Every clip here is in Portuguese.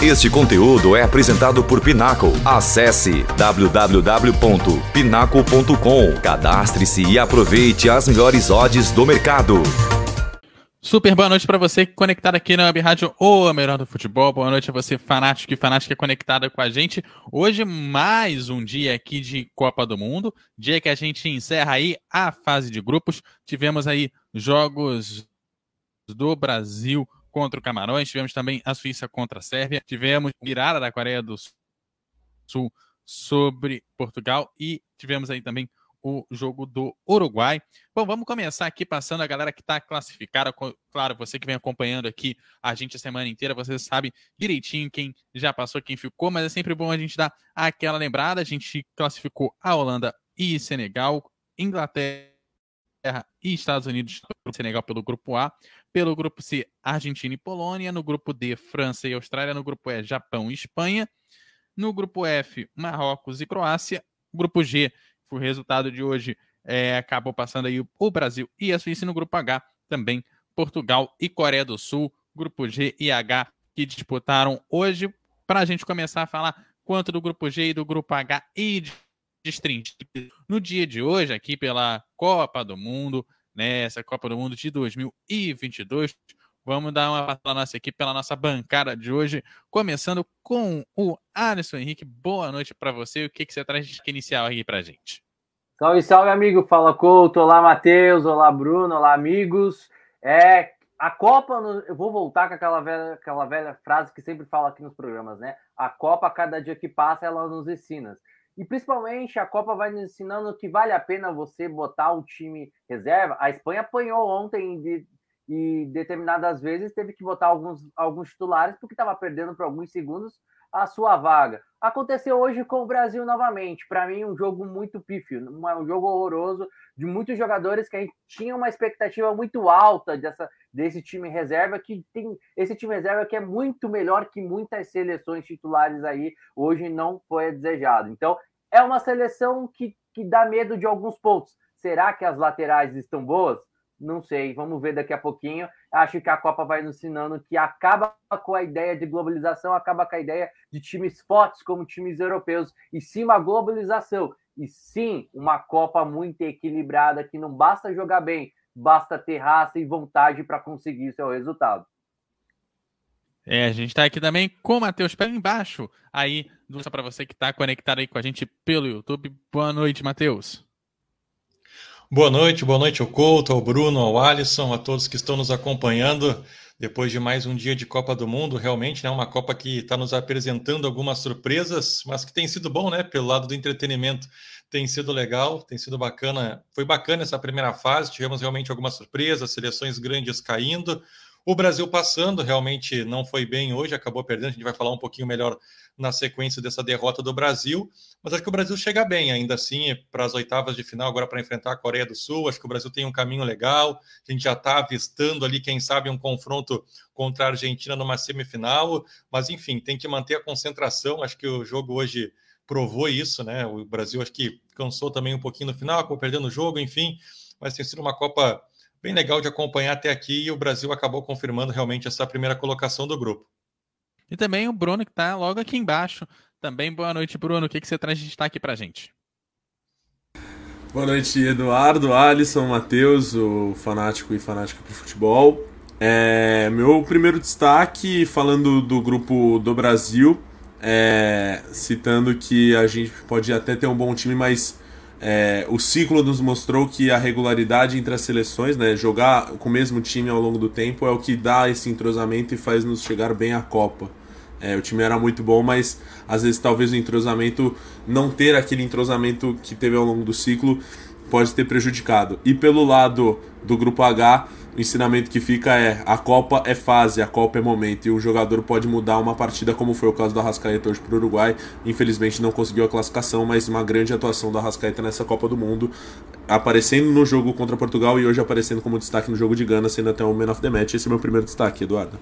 Este conteúdo é apresentado por Pinaco. Acesse www.pinaco.com. Cadastre-se e aproveite as melhores odds do mercado. Super boa noite para você conectado aqui na Web Rádio ou melhor do futebol. Boa noite a você, fanático e fanática conectada com a gente. Hoje, mais um dia aqui de Copa do Mundo, dia que a gente encerra aí a fase de grupos. Tivemos aí jogos do Brasil contra o Camarões, tivemos também a Suíça contra a Sérvia, tivemos virada da Coreia do Sul sobre Portugal e tivemos aí também o jogo do Uruguai. Bom, vamos começar aqui passando a galera que está classificada. Claro, você que vem acompanhando aqui a gente a semana inteira, você sabe direitinho quem já passou, quem ficou, mas é sempre bom a gente dar aquela lembrada. A gente classificou a Holanda e Senegal, Inglaterra e Estados Unidos, Senegal pelo grupo A, pelo grupo C, Argentina e Polônia, no grupo D, França e Austrália, no grupo E, Japão e Espanha, no grupo F, Marrocos e Croácia, grupo G, o resultado de hoje é, acabou passando aí o Brasil e a Suíça no grupo H, também Portugal e Coreia do Sul, grupo G e H que disputaram hoje. Para a gente começar a falar quanto do grupo G e do grupo H e destrinchar no dia de hoje aqui pela Copa do Mundo, nessa né, Copa do Mundo de 2022. Vamos dar uma passada nossa equipe pela nossa bancada de hoje, começando com o Alisson Henrique. Boa noite para você. O que, que você traz de inicial aí para gente? Salve, salve, amigo. Fala, Couto. Olá, Matheus. Olá, Bruno. Olá, amigos. É, a Copa, eu vou voltar com aquela velha, aquela velha frase que sempre fala aqui nos programas, né? A Copa, cada dia que passa, ela nos ensina. E principalmente a Copa vai nos ensinando que vale a pena você botar um time reserva. A Espanha apanhou ontem de, e determinadas vezes teve que botar alguns, alguns titulares porque estava perdendo por alguns segundos a sua vaga. Aconteceu hoje com o Brasil novamente. Para mim, um jogo muito pífio, um jogo horroroso de muitos jogadores que a gente tinha uma expectativa muito alta dessa, desse time reserva, que tem esse time reserva que é muito melhor que muitas seleções titulares aí, hoje não foi desejado. Então, é uma seleção que, que dá medo de alguns pontos. Será que as laterais estão boas? Não sei, vamos ver daqui a pouquinho. Acho que a Copa vai nos ensinando que acaba com a ideia de globalização, acaba com a ideia de times fortes como times europeus, e sim uma globalização, e sim uma Copa muito equilibrada, que não basta jogar bem, basta ter raça e vontade para conseguir seu resultado. É, a gente está aqui também com o Matheus Pé embaixo, aí, só para você que está conectado aí com a gente pelo YouTube. Boa noite, Matheus. Boa noite, boa noite ao Couto, ao Bruno, ao Alisson, a todos que estão nos acompanhando depois de mais um dia de Copa do Mundo. Realmente, né, uma Copa que está nos apresentando algumas surpresas, mas que tem sido bom, né? Pelo lado do entretenimento, tem sido legal, tem sido bacana. Foi bacana essa primeira fase, tivemos realmente algumas surpresas, seleções grandes caindo. O Brasil passando realmente não foi bem hoje, acabou perdendo. A gente vai falar um pouquinho melhor na sequência dessa derrota do Brasil. Mas acho que o Brasil chega bem, ainda assim, para as oitavas de final, agora para enfrentar a Coreia do Sul. Acho que o Brasil tem um caminho legal. A gente já está avistando ali, quem sabe, um confronto contra a Argentina numa semifinal. Mas, enfim, tem que manter a concentração. Acho que o jogo hoje provou isso, né? O Brasil acho que cansou também um pouquinho no final, acabou perdendo o jogo, enfim. Mas tem sido uma Copa bem legal de acompanhar até aqui e o Brasil acabou confirmando realmente essa primeira colocação do grupo. E também o Bruno, que está logo aqui embaixo. Também boa noite, Bruno. O que, que você traz de destaque para gente? Boa noite, Eduardo, Alisson, Matheus, o fanático e fanática para futebol. É, meu primeiro destaque, falando do grupo do Brasil, é, citando que a gente pode até ter um bom time, mas é, o ciclo nos mostrou que a regularidade entre as seleções, né, jogar com o mesmo time ao longo do tempo, é o que dá esse entrosamento e faz nos chegar bem à Copa. É, o time era muito bom, mas às vezes talvez o entrosamento, não ter aquele entrosamento que teve ao longo do ciclo, pode ter prejudicado. E pelo lado do grupo H, ensinamento que fica é: a Copa é fase, a Copa é momento, e o jogador pode mudar uma partida, como foi o caso do Arrascaeta hoje para o Uruguai. Infelizmente não conseguiu a classificação, mas uma grande atuação do Arrascaeta nessa Copa do Mundo, aparecendo no jogo contra Portugal e hoje aparecendo como destaque no jogo de Gana, sendo até o Man of the Match. Esse é meu primeiro destaque, Eduardo.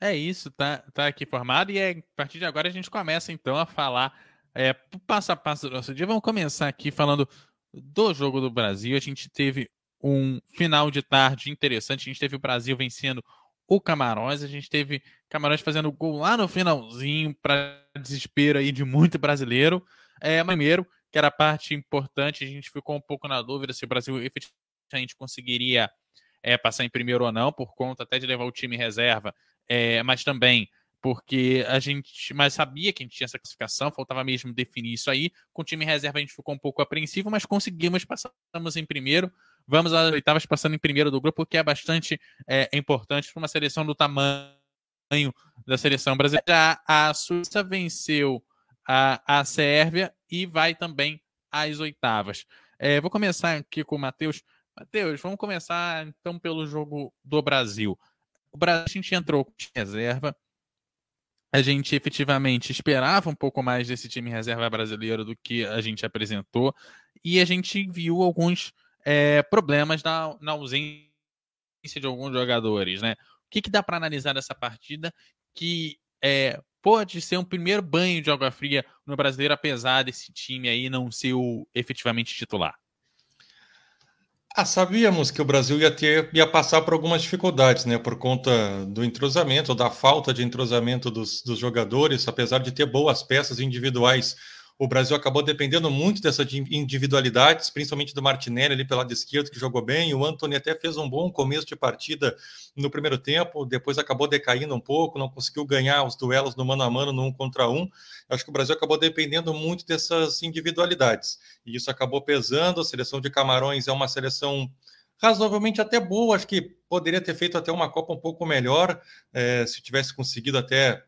É isso, tá, tá aqui formado, e é, a partir de agora a gente começa então a falar é, passo a passo do nosso dia. Vamos começar aqui falando do jogo do Brasil. A gente teve um final de tarde interessante. A gente teve o Brasil vencendo o Camarões. A gente teve Camarões fazendo gol lá no finalzinho, para desespero aí de muito brasileiro. É, primeiro, que era a parte importante, a gente ficou um pouco na dúvida se o Brasil efetivamente conseguiria é, passar em primeiro ou não, por conta até de levar o time reserva, é, mas também porque a gente mas sabia que a gente tinha essa classificação, faltava mesmo definir isso aí. Com o time reserva a gente ficou um pouco apreensivo, mas conseguimos, passamos em primeiro. Vamos às oitavas passando em primeiro do grupo, que é bastante é, importante para uma seleção do tamanho da seleção brasileira. A Suíça venceu a, a Sérvia e vai também às oitavas. É, vou começar aqui com o Matheus. Matheus, vamos começar então pelo jogo do Brasil. O Brasil a gente entrou com reserva. A gente efetivamente esperava um pouco mais desse time reserva brasileiro do que a gente apresentou. E a gente viu alguns é, problemas na, na ausência de alguns jogadores. Né? O que, que dá para analisar dessa partida que é, pode ser um primeiro banho de água fria no brasileiro, apesar desse time aí não ser o efetivamente titular? Ah, sabíamos que o Brasil ia ter ia passar por algumas dificuldades, né? Por conta do entrosamento, da falta de entrosamento dos, dos jogadores, apesar de ter boas peças individuais o Brasil acabou dependendo muito dessas individualidades, principalmente do Martinelli ali pelo lado esquerdo, que jogou bem. O Anthony até fez um bom começo de partida no primeiro tempo, depois acabou decaindo um pouco, não conseguiu ganhar os duelos no mano a mano, no um contra um. Acho que o Brasil acabou dependendo muito dessas individualidades. E isso acabou pesando. A seleção de Camarões é uma seleção razoavelmente até boa. Acho que poderia ter feito até uma Copa um pouco melhor, é, se tivesse conseguido até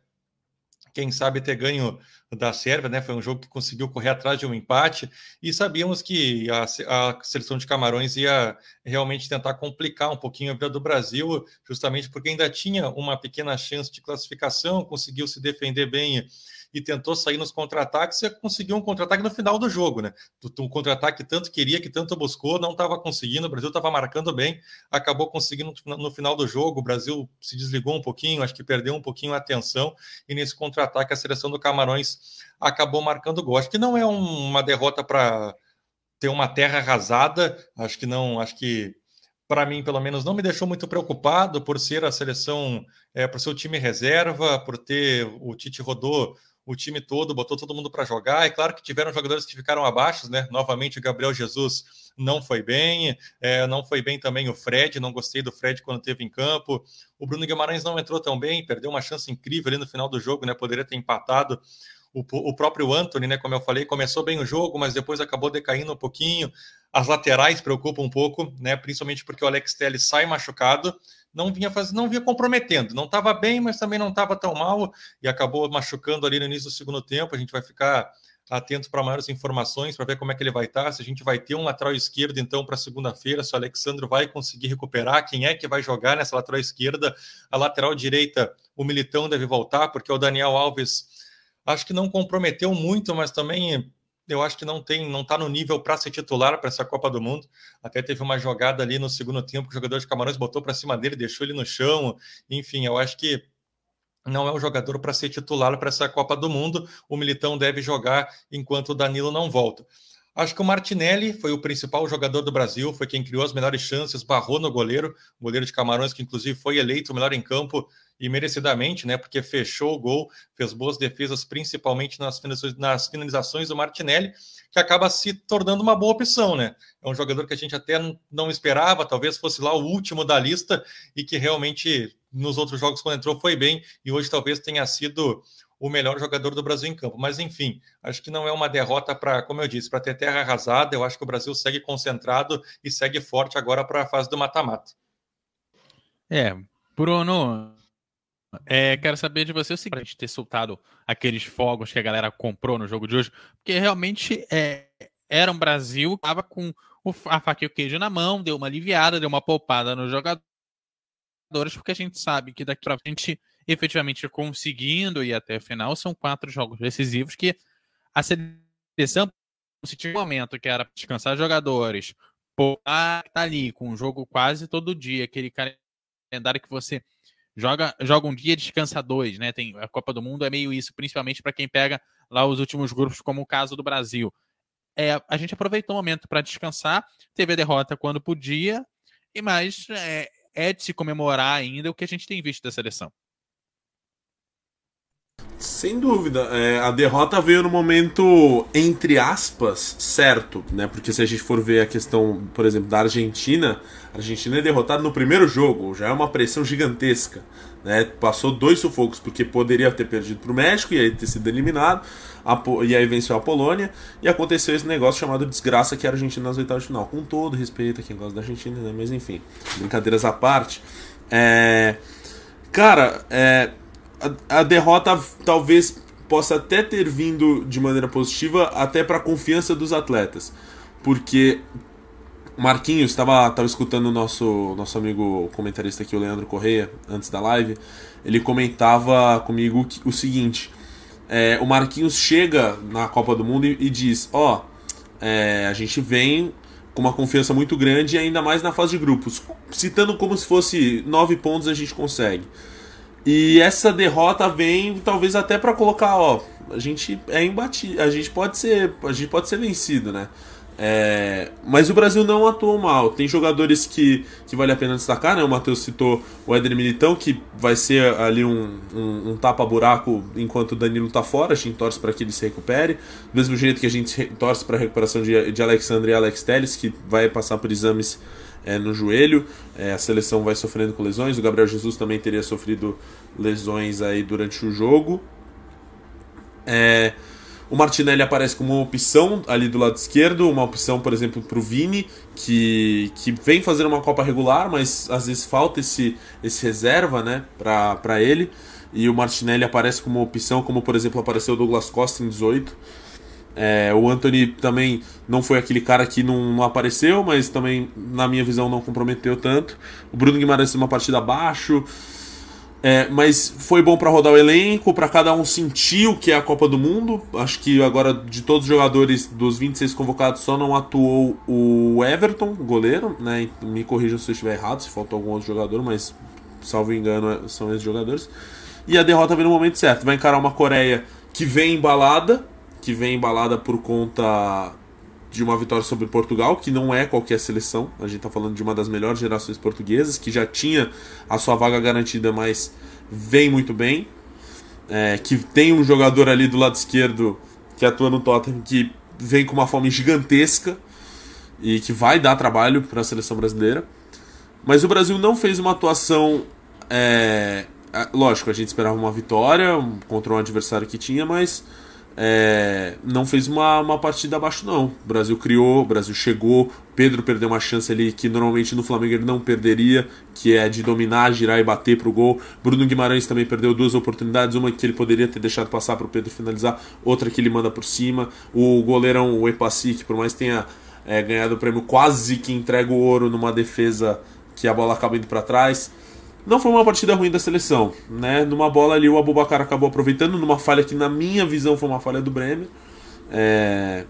quem sabe ter ganho da Sérvia, né? Foi um jogo que conseguiu correr atrás de um empate e sabíamos que a, a, seleção de Camarões ia realmente tentar complicar um pouquinho a vida do Brasil, justamente porque ainda tinha uma pequena chance de classificação, conseguiu se defender bem e tentou sair nos contra-ataques e conseguiu um contra-ataque no final do jogo, né? Um contra-ataque tanto queria, que tanto buscou, não estava conseguindo, o Brasil estava marcando bem, acabou conseguindo no final do jogo, o Brasil se desligou um pouquinho, acho que perdeu um pouquinho a atenção, e nesse contra-ataque a seleção do Camarões acabou marcando gol. Acho que não é um, uma derrota para ter uma terra arrasada, acho que não, acho que para mim, pelo menos, não me deixou muito preocupado por ser a seleção, é, por ser o time reserva, por ter o Tite rodou o time todo, botou todo mundo para jogar. É claro que tiveram jogadores que ficaram abaixo, né? Novamente, o Gabriel Jesus não foi bem, é, não foi bem também o Fred, não gostei do Fred quando teve em campo. O Bruno Guimarães não entrou tão bem, perdeu uma chance incrível ali no final do jogo, né? Poderia ter empatado. O, o próprio Anthony, né? Como eu falei, começou bem o jogo, mas depois acabou decaindo um pouquinho. As laterais preocupam um pouco, né? Principalmente porque o Alex Telles sai machucado não vinha fazendo, não vinha comprometendo. Não estava bem, mas também não estava tão mal e acabou machucando ali no início do segundo tempo. A gente vai ficar atento para maiores informações para ver como é que ele vai estar, se a gente vai ter um lateral esquerdo então para segunda-feira, se o Alexandre vai conseguir recuperar, quem é que vai jogar nessa lateral esquerda, a lateral direita, o Militão deve voltar, porque o Daniel Alves acho que não comprometeu muito, mas também eu acho que não tem, não está no nível para ser titular para essa Copa do Mundo. Até teve uma jogada ali no segundo tempo que o jogador de Camarões botou para cima dele, deixou ele no chão. Enfim, eu acho que não é um jogador para ser titular para essa Copa do Mundo. O Militão deve jogar enquanto o Danilo não volta. Acho que o Martinelli foi o principal jogador do Brasil, foi quem criou as melhores chances, barrou no goleiro, goleiro de Camarões, que inclusive foi eleito o melhor em campo e merecidamente, né? Porque fechou o gol, fez boas defesas, principalmente nas finalizações, nas finalizações do Martinelli, que acaba se tornando uma boa opção, né? É um jogador que a gente até não esperava, talvez fosse lá o último da lista e que realmente nos outros jogos quando entrou foi bem e hoje talvez tenha sido o melhor jogador do Brasil em campo. Mas enfim, acho que não é uma derrota para, como eu disse, para ter terra arrasada. Eu acho que o Brasil segue concentrado e segue forte agora para a fase do mata-mata. É, Bruno, é, quero saber de você o seguinte, ter soltado aqueles fogos que a galera comprou no jogo de hoje, porque realmente é, era um Brasil que estava com o, a faca e o queijo na mão, deu uma aliviada, deu uma poupada nos jogadores, porque a gente sabe que daqui para frente, efetivamente conseguindo ir até a final, são quatro jogos decisivos que a seleção, se tinha um momento que era descansar jogadores, pô, tá ali com um jogo quase todo dia, aquele calendário que você joga, joga um dia, descansa dois, né? Tem a Copa do Mundo é meio isso, principalmente para quem pega lá os últimos grupos, como o caso do Brasil. É, a gente aproveitou o momento para descansar, teve a derrota quando podia, e mais é, é de se comemorar ainda o que a gente tem visto da seleção. Sem dúvida. É, a derrota veio no momento, entre aspas, certo, né? Porque se a gente for ver a questão, por exemplo, da Argentina, a Argentina é derrotada no primeiro jogo, já é uma pressão gigantesca. Né? Passou dois sufocos, porque poderia ter perdido para o México e aí ter sido eliminado, e aí venceu a Polônia, e aconteceu esse negócio chamado desgraça que é a Argentina nas oitavas de final. Com todo respeito a quem gosta da Argentina, né? Mas enfim, brincadeiras à parte. É... Cara, é a, a derrota talvez possa até ter vindo de maneira positiva até para a confiança dos atletas. Porque Marquinhos estava tava escutando o nosso, nosso amigo comentarista aqui, o Leandro Correia, antes da live. Ele comentava comigo o seguinte: é, o Marquinhos chega na Copa do Mundo e, e diz: Ó, oh, é, a gente vem com uma confiança muito grande, ainda mais na fase de grupos. Citando como se fosse nove pontos a gente consegue. E essa derrota vem talvez até para colocar, ó, a gente é imbatível, a gente pode ser, a gente pode ser vencido, né? É, mas o Brasil não atuou mal. Tem jogadores que, que vale a pena destacar, né? O Matheus citou o Éder Militão, que vai ser ali um, um, um tapa-buraco enquanto o Danilo tá fora. A gente torce para que ele se recupere. Do mesmo jeito que a gente torce para a recuperação de, de Alexandre e Alex Telles, que vai passar por exames é, no joelho. É, a seleção vai sofrendo com lesões. O Gabriel Jesus também teria sofrido lesões aí durante o jogo. É, o Martinelli aparece como uma opção ali do lado esquerdo, uma opção, por exemplo, para o Vini, que, que vem fazendo uma Copa regular, mas às vezes falta esse, esse reserva né, para ele. E o Martinelli aparece como opção, como por exemplo apareceu o Douglas Costa em 18. É, o Anthony também não foi aquele cara que não, não, apareceu, mas também, na minha visão, não comprometeu tanto. O Bruno Guimarães uma partida abaixo. É, mas foi bom para rodar o elenco, para cada um sentir o que é a Copa do Mundo. Acho que agora, de todos os jogadores dos 26 convocados, só não atuou o Everton, goleiro. Né? Me corrijam se eu estiver errado, se faltou algum outro jogador, mas salvo engano, são esses jogadores. E a derrota vem no momento certo. Vai encarar uma Coreia que vem embalada, que vem embalada por conta de uma vitória sobre Portugal, que não é qualquer seleção. A gente está falando de uma das melhores gerações portuguesas, que já tinha a sua vaga garantida, mas vem muito bem. É, que tem um jogador ali do lado esquerdo que atua no Tottenham que vem com uma fome gigantesca e que vai dar trabalho para a seleção brasileira. Mas o Brasil não fez uma atuação. É, lógico, a gente esperava uma vitória contra um adversário que tinha, mas é, não fez uma, uma partida abaixo, não. O Brasil criou, o Brasil chegou. Pedro perdeu uma chance ali que normalmente no Flamengo ele não perderia, que é de dominar, girar e bater pro gol. Bruno Guimarães também perdeu duas oportunidades, uma que ele poderia ter deixado passar para o Pedro finalizar, outra que ele manda por cima. O goleirão, o Epassi, que por mais tenha é, ganhado o prêmio, quase que entrega o ouro numa defesa que a bola acaba indo para trás. Não foi uma partida ruim da seleção, né? Numa bola ali o Abubacar acabou aproveitando, numa falha que na minha visão foi uma falha do Bremer. É...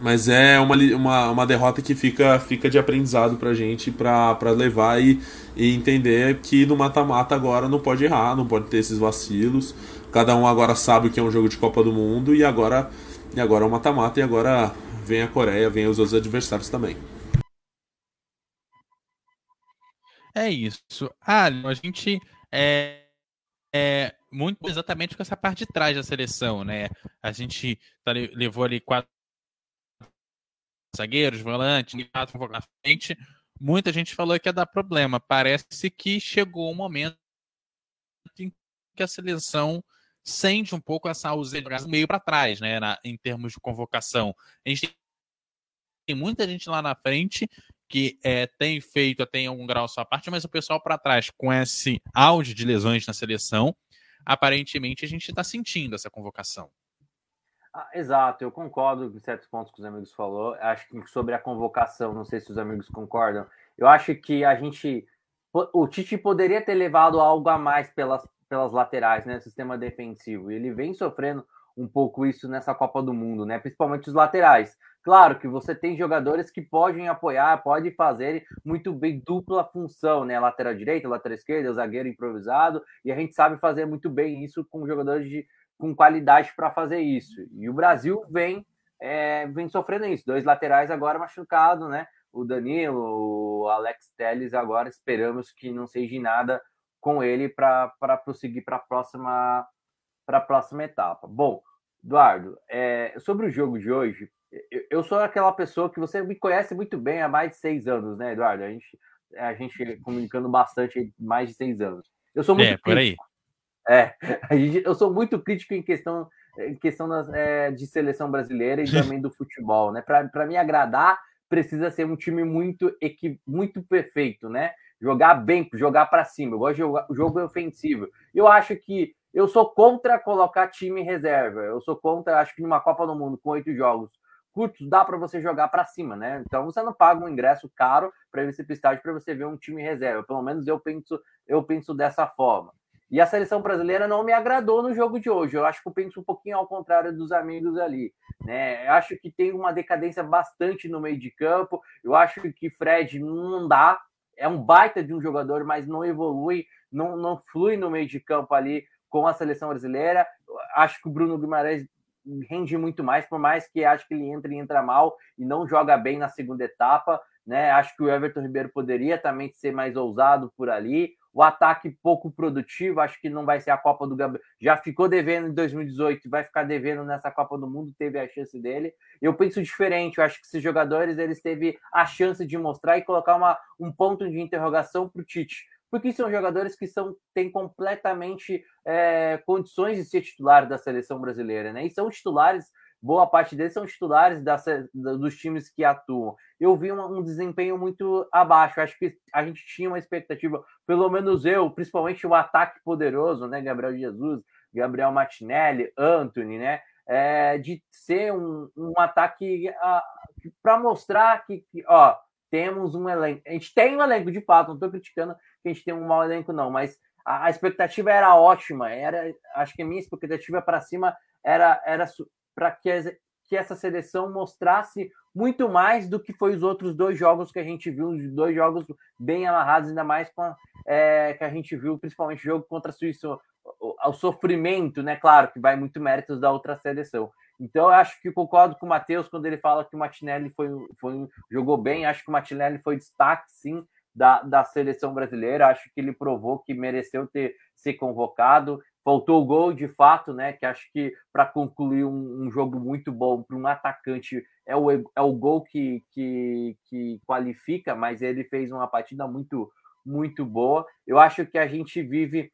Mas é uma, uma, uma derrota que fica, fica de aprendizado pra gente pra, levar e, e entender que no mata-mata agora não pode errar, não pode ter esses vacilos. Cada um agora sabe o que é um jogo de Copa do Mundo e agora, e agora é o mata-mata e agora vem a Coreia, vem os outros adversários também. É isso. Ah, a gente é, é muito exatamente com essa parte de trás da seleção, né? A gente tá, levou ali quatro zagueiros, volantes, quatro na frente. Muita gente falou que ia dar problema. Parece que chegou um momento em que a seleção sente um pouco essa ausência meio para trás, né? Na, em termos de convocação. A gente tem muita gente lá na frente que é, tem feito até em algum grau sua parte, mas o pessoal para trás, com esse auge de lesões na seleção, aparentemente a gente está sentindo essa convocação. Ah, exato, eu concordo com certos pontos que os amigos falou. Acho que sobre a convocação, não sei se os amigos concordam. Eu acho que a gente, o Tite poderia ter levado algo a mais pelas, pelas laterais, né, sistema defensivo. Ele vem sofrendo um pouco isso nessa Copa do Mundo, né? Principalmente os laterais. Claro que você tem jogadores que podem apoiar, podem fazer muito bem dupla função, né? Lateral direita, lateral esquerda, zagueiro improvisado, e a gente sabe fazer muito bem isso com jogadores de, com qualidade para fazer isso. E o Brasil vem é, vem sofrendo isso. Dois laterais agora machucados, né? o Danilo, o Alex Telles, agora esperamos que não seja nada com ele para prosseguir para a próxima, a próxima etapa. Bom, Eduardo, é, sobre o jogo de hoje, eu, sou aquela pessoa que você me conhece muito bem há mais de seis anos, né, Eduardo? A gente, a gente comunicando bastante há mais de seis anos. Eu sou muito é, por aí. É, eu sou muito crítico em questão, em questão das, é, de seleção brasileira e também do futebol, né? Para me agradar, precisa ser um time muito, muito perfeito, né? Jogar bem, jogar para cima. Eu gosto de jogar jogo ofensivo. Eu acho que eu sou contra colocar time em reserva. Eu sou contra, acho que numa Copa do Mundo com oito jogos curtos dá para você jogar para cima, né? Então você não paga um ingresso caro para esse estádio para você ver um time reserva. Pelo menos eu penso, eu penso dessa forma. E a seleção brasileira não me agradou no jogo de hoje. Eu acho que eu penso um pouquinho ao contrário dos amigos ali. Né? Eu acho que tem uma decadência bastante no meio de campo. Eu acho que Fred não dá. É um baita de um jogador, mas não evolui, não, não flui no meio de campo ali com a seleção brasileira. Acho que o Bruno Guimarães rende muito mais, por mais que acho que ele entra e entra mal e não joga bem na segunda etapa. Né? Acho que o Everton Ribeiro poderia também ser mais ousado por ali. O ataque pouco produtivo, acho que não vai ser a Copa do Gabriel. Já ficou devendo em 2018, vai ficar devendo nessa Copa do Mundo, teve a chance dele. Eu penso diferente, eu acho que esses jogadores eles teve a chance de mostrar e colocar uma, um ponto de interrogação para o Tite porque são jogadores que são, têm completamente é, condições de ser titular da seleção brasileira, né? E são titulares, boa parte deles são titulares da, dos times que atuam. Eu vi um, um, desempenho muito abaixo. Acho que a gente tinha uma expectativa, pelo menos eu, principalmente o ataque poderoso, né? Gabriel Jesus, Gabriel Martinelli, Anthony, né? É, de ser um, um ataque para mostrar que, que, ó, temos um elenco. A gente tem um elenco de fato, não estou criticando que a gente tem um mau elenco, não, mas a, a expectativa era ótima. Era, acho que a minha expectativa para cima era, era para que, que essa seleção mostrasse muito mais do que foi os outros dois jogos que a gente viu, dois jogos bem amarrados, ainda mais com a, é, que a gente viu, principalmente o jogo contra a Suíça, o, o, sofrimento, né? Claro que vai muito méritos da outra seleção. Então, eu acho que concordo com o Matheus quando ele fala que o Martinelli foi, foi, jogou bem. Acho que o Martinelli foi destaque, sim, da, da seleção brasileira. Acho que ele provou que mereceu ter ser convocado. Faltou o gol, de fato, né? Que acho que para concluir um, um, jogo muito bom para um atacante é o, é o gol que, que, que qualifica, mas ele fez uma partida muito, muito boa. Eu acho que a gente vive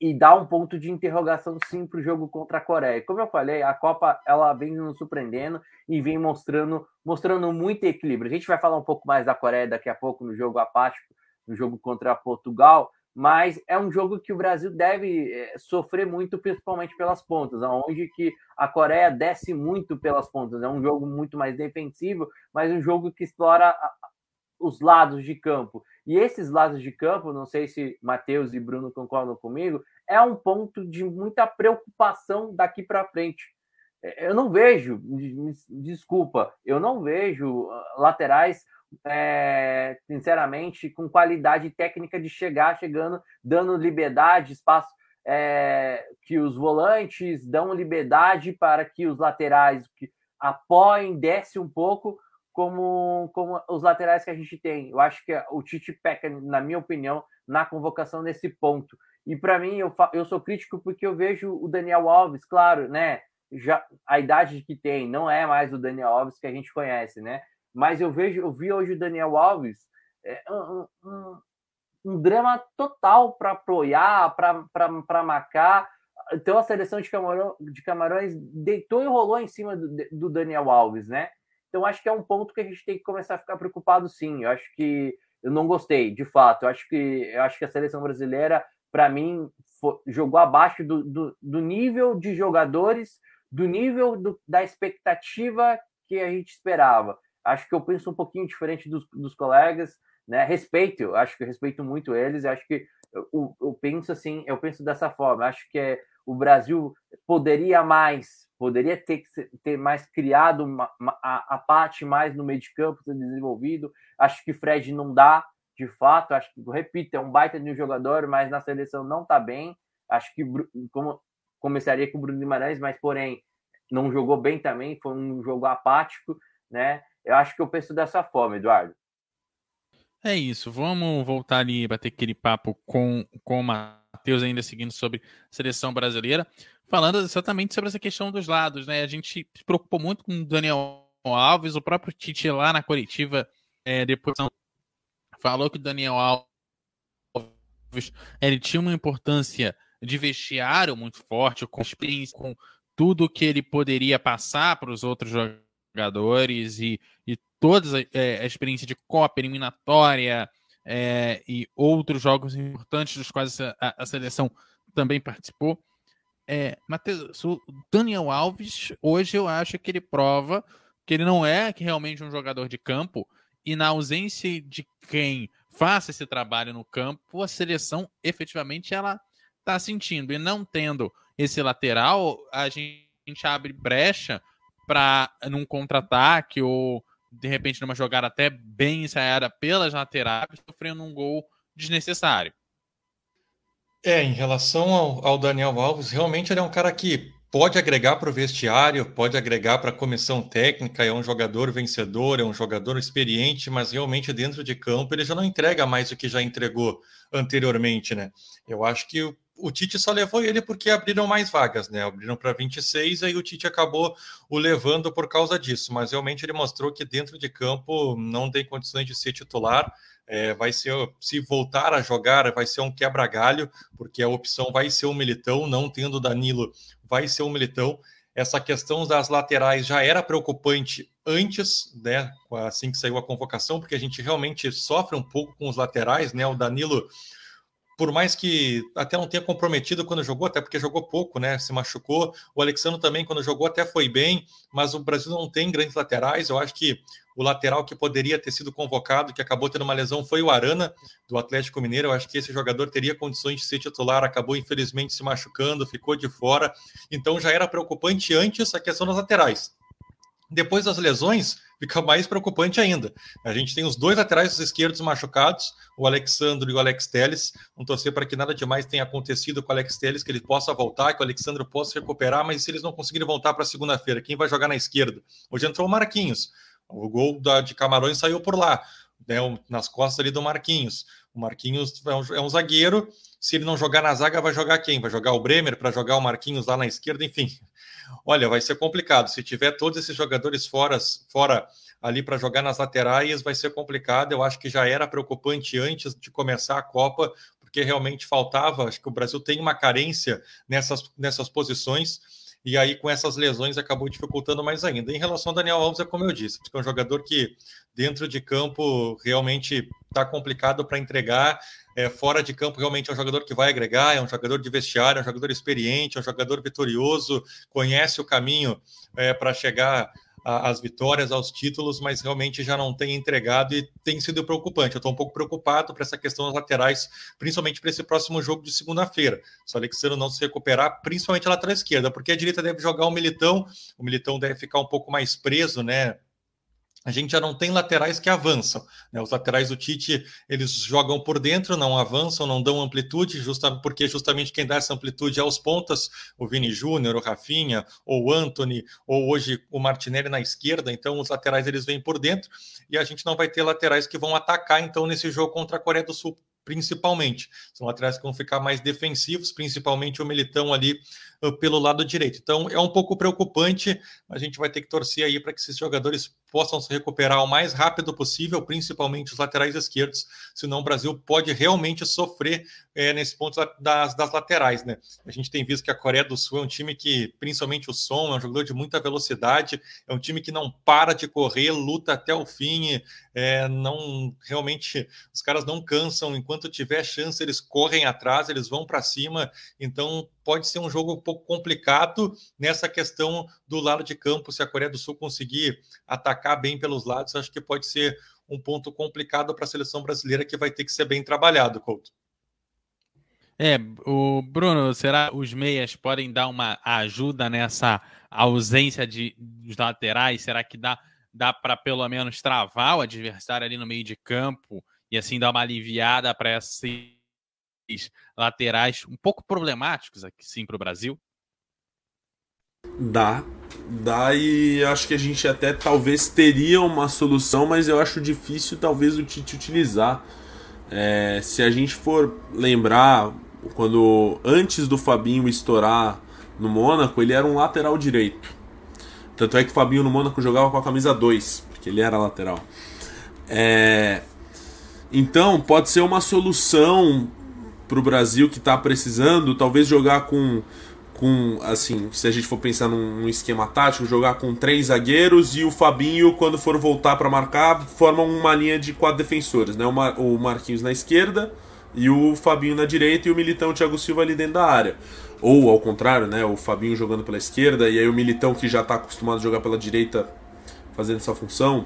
e dá um ponto de interrogação sim para o jogo contra a Coreia. Como eu falei, a Copa ela vem nos surpreendendo e vem mostrando mostrando muito equilíbrio. A gente vai falar um pouco mais da Coreia daqui a pouco no jogo apático, no jogo contra Portugal, mas é um jogo que o Brasil deve eh, sofrer muito, principalmente pelas pontas, onde que a Coreia desce muito pelas pontas. É um jogo muito mais defensivo, mas um jogo que explora os lados de campo. E esses lados de campo, não sei se Matheus e Bruno concordam comigo, é um ponto de muita preocupação daqui para frente. É, eu não vejo, desculpa, eu não vejo ah, laterais, é, sinceramente, com qualidade técnica de chegar, chegando, dando liberdade, espaço, é, que os volantes dão liberdade para que os laterais apoiem, desce um pouco, como, como os laterais que a gente tem. Eu acho que o Tite peca, na minha opinião, na convocação nesse ponto. E para mim, eu, eu sou crítico porque eu vejo o Daniel Alves, claro, né? Já, a idade que tem não é mais o Daniel Alves que a gente conhece, né? Mas eu vejo, eu vi hoje o Daniel Alves é, um, um, um, drama total para apoiar, para marcar. Então a seleção de, Camarão, de Camarões deitou e rolou em cima do, do Daniel Alves, né? Então acho que é um ponto que a gente tem que começar a ficar preocupado, sim. Eu acho que eu não gostei, de fato. Eu acho que eu acho que a seleção brasileira para mim, foi, jogou abaixo do, do, do, nível de jogadores, do nível do, da expectativa que a gente esperava. Acho que eu penso um pouquinho diferente dos, dos colegas, né? Respeito, acho que eu respeito muito eles, acho que eu, eu, penso assim, eu penso dessa forma, acho que é, o Brasil poderia mais, poderia ter, ter mais criado uma, uma, a, a parte mais no meio de campo, ter desenvolvido. Acho que Fred não dá, de fato, acho que, repito, é um baita de um jogador, mas na seleção não está bem. Acho que como, começaria com o Bruno Guimarães, mas porém não jogou bem também, foi um jogo apático, né? Eu acho que eu penso dessa forma, Eduardo. É isso. Vamos voltar ali, bater aquele papo com, com o Matheus, ainda seguindo sobre seleção brasileira, falando exatamente sobre essa questão dos lados, né? A gente se preocupou muito com o Daniel Alves, o próprio Tite lá na coletiva, é, depois falou que o Daniel Alves ele tinha uma importância de vestiário muito forte, com experiência, com tudo que ele poderia passar para os outros jogadores e, e toda é, a experiência de Copa, eliminatória é, e outros jogos importantes dos quais a, a seleção também participou. É, Mateus, o Daniel Alves, hoje eu acho que ele prova que ele não é realmente um jogador de campo e na ausência de quem faça esse trabalho no campo, a seleção efetivamente ela está sentindo. E não tendo esse lateral, a gente abre brecha para num contra-ataque ou de repente numa jogada até bem ensaiada pelas laterais, sofrendo um gol desnecessário. É, em relação ao, ao Daniel Alves, realmente ele é um cara que pode agregar para o vestiário, pode agregar para a comissão técnica, é um jogador vencedor, é um jogador experiente, mas realmente dentro de campo ele já não entrega mais o que já entregou anteriormente, né? Eu acho que o, o Tite só levou ele porque abriram mais vagas, né? Abriram para 26 e aí o Tite acabou o levando por causa disso, mas realmente ele mostrou que dentro de campo não tem condições de ser titular. É, vai ser, se voltar a jogar, vai ser um quebra-galho, porque a opção vai ser o Militão, não tendo Danilo vai ser um militão. Essa questão das laterais já era preocupante antes, né, assim que saiu a convocação, porque a gente realmente sofre um pouco com os laterais, né? O Danilo, por mais que até não tenha comprometido quando jogou, até porque jogou pouco, né? Se machucou. O Alexandre também, quando jogou, até foi bem, mas o Brasil não tem grandes laterais. Eu acho que o lateral que poderia ter sido convocado, que acabou tendo uma lesão, foi o Arana, do Atlético Mineiro. Eu acho que esse jogador teria condições de ser titular, acabou infelizmente se machucando, ficou de fora. Então já era preocupante antes a questão das laterais. Depois das lesões, fica mais preocupante ainda. A gente tem os dois laterais esquerdos machucados, o Alexandre e o Alex Teles. Vamos torcer para que nada demais tenha acontecido com o Alex Teles, que ele possa voltar, que o Alexandre possa recuperar, mas se eles não conseguirem voltar para segunda-feira, quem vai jogar na esquerda? Hoje entrou o Marquinhos. O gol da, de Camarões saiu por lá, né, nas costas ali do Marquinhos. O Marquinhos é um, é um, zagueiro. Se ele não jogar na zaga, vai jogar quem? Vai jogar o Bremer para jogar o Marquinhos lá na esquerda, enfim. Olha, vai ser complicado. Se tiver todos esses jogadores fora, fora ali para jogar nas laterais, vai ser complicado. Eu acho que já era preocupante antes de começar a Copa, porque realmente faltava. Acho que o Brasil tem uma carência nessas, nessas posições e aí com essas lesões acabou dificultando mais ainda. Em relação ao Daniel Alves, é como eu disse, é um jogador que dentro de campo realmente está complicado para entregar. É, fora de campo, realmente é um jogador que vai agregar, é um jogador de vestiário, é um jogador experiente, é um jogador vitorioso, conhece o caminho é, para chegar as vitórias, aos títulos, mas realmente já não tem entregado e tem sido preocupante. Eu estou um pouco preocupado para essa questão das laterais, principalmente para esse próximo jogo de segunda-feira. Se o Alexandre não se recuperar, principalmente a lateral esquerda, porque a direita deve jogar o Militão, o Militão deve ficar um pouco mais preso, né? A gente já não tem laterais que avançam. Né? Os laterais do Tite, eles jogam por dentro, não avançam, não dão amplitude, justa, porque justamente quem dá essa amplitude é os pontas, o Vini Júnior, o Rafinha, ou o Anthony, ou hoje o Martinelli na esquerda, então os laterais eles vêm por dentro, e a gente não vai ter laterais que vão atacar, então, nesse jogo contra a Coreia do Sul, principalmente. São laterais que vão ficar mais defensivos, principalmente o Militão ali pelo lado direito. Então é um pouco preocupante, a gente vai ter que torcer aí para que esses jogadores possam se recuperar o mais rápido possível, principalmente os laterais esquerdos, senão o Brasil pode realmente sofrer é, nesse ponto das, das laterais, né? A gente tem visto que a Coreia do Sul é um time que, principalmente o Som, é um jogador de muita velocidade, é um time que não para de correr, luta até o fim, é, não realmente os caras não cansam, enquanto tiver chance, eles correm atrás, eles vão para cima, então pode ser um jogo um pouco complicado nessa questão do lado de campo. Se a Coreia do Sul conseguir atacar bem pelos lados, acho que pode ser um ponto complicado para a seleção brasileira que vai ter que ser bem trabalhado, Couto. É, o Bruno, será os meias podem dar uma ajuda nessa ausência de dos laterais? Será que dá dá para pelo menos travar o adversário ali no meio de campo e assim dar uma aliviada para esses laterais um pouco problemáticos aqui sim para o Brasil? Dá. Dá e acho que a gente até talvez teria uma solução, mas eu acho difícil talvez o Tite utilizar. É, se a gente for lembrar, quando antes do Fabinho estourar no Mônaco, ele era um lateral direito. Tanto é que o Fabinho no Mônaco jogava com a camisa 2, porque ele era lateral. É, então, pode ser uma solução para o Brasil que está precisando, talvez jogar com, com, assim, se a gente for pensar num, num, esquema tático, jogar com três zagueiros e o Fabinho, quando for voltar para marcar, formam uma linha de quatro defensores, né? O, Mar, o Marquinhos na esquerda e o Fabinho na direita e o Militão o Thiago Silva ali dentro da área. Ou ao contrário, né? O Fabinho jogando pela esquerda e aí o Militão que já está acostumado a jogar pela direita fazendo essa função.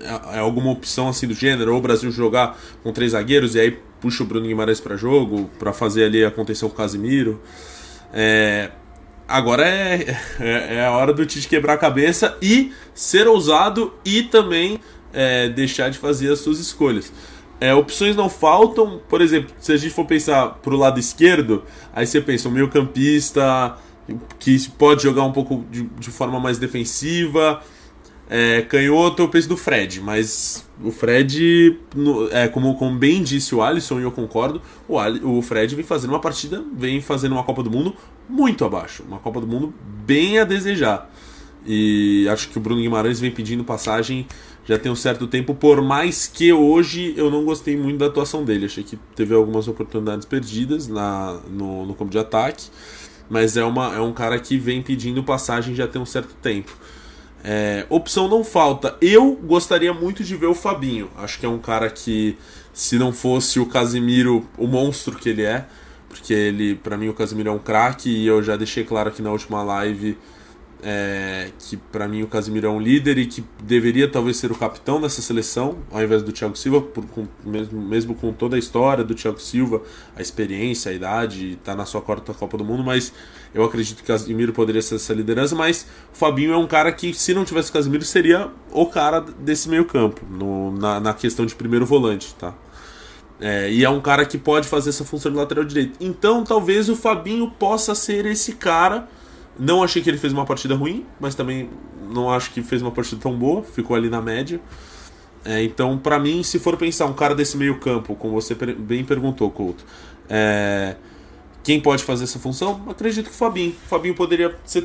É, é alguma opção assim do gênero, ou o Brasil jogar com três zagueiros e aí puxa o Bruno Guimarães para jogo, para fazer ali a contenção com o Casimiro. É, agora é, é, é, a hora do Tite quebrar a cabeça e ser ousado e também é, deixar de fazer as suas escolhas. É, opções não faltam, por exemplo, se a gente for pensar pro lado esquerdo, aí você pensa o meio campista que pode jogar um pouco de, de forma mais defensiva, é, canhoto, eu penso do Fred, mas o Fred, é, como, como bem disse o Alisson, e eu concordo, o, o Fred vem fazendo uma partida, vem fazendo uma Copa do Mundo muito abaixo. Uma Copa do Mundo bem a desejar. E acho que o Bruno Guimarães vem pedindo passagem já tem um certo tempo, por mais que hoje eu não gostei muito da atuação dele. Achei que teve algumas oportunidades perdidas na, no, no campo de ataque, mas é, uma, é um cara que vem pedindo passagem já tem um certo tempo. É, opção não falta. Eu gostaria muito de ver o Fabinho. Acho que é um cara que, se não fosse o Casimiro, o monstro que ele é, porque ele, para mim, o Casimiro é um craque e eu já deixei claro aqui na última live é, que para mim o Casimiro é um líder e que deveria talvez ser o capitão dessa seleção, ao invés do Thiago Silva, por, com, mesmo, mesmo com toda a história do Thiago Silva, a experiência, a idade, está na sua quarta Copa do Mundo, mas eu acredito que o Casimiro poderia ser essa liderança, mas o Fabinho é um cara que, se não tivesse o Casimiro, seria o cara desse meio campo, no, na, na questão de primeiro volante, tá? É, e é um cara que pode fazer essa função de lateral direito. Então, talvez o Fabinho possa ser esse cara não achei que ele fez uma partida ruim, mas também não acho que fez uma partida tão boa, ficou ali na média. É, então, para mim, se for pensar um cara desse meio campo, como você bem perguntou, Couto, é, quem pode fazer essa função? Acredito que o Fabinho. O Fabinho poderia ser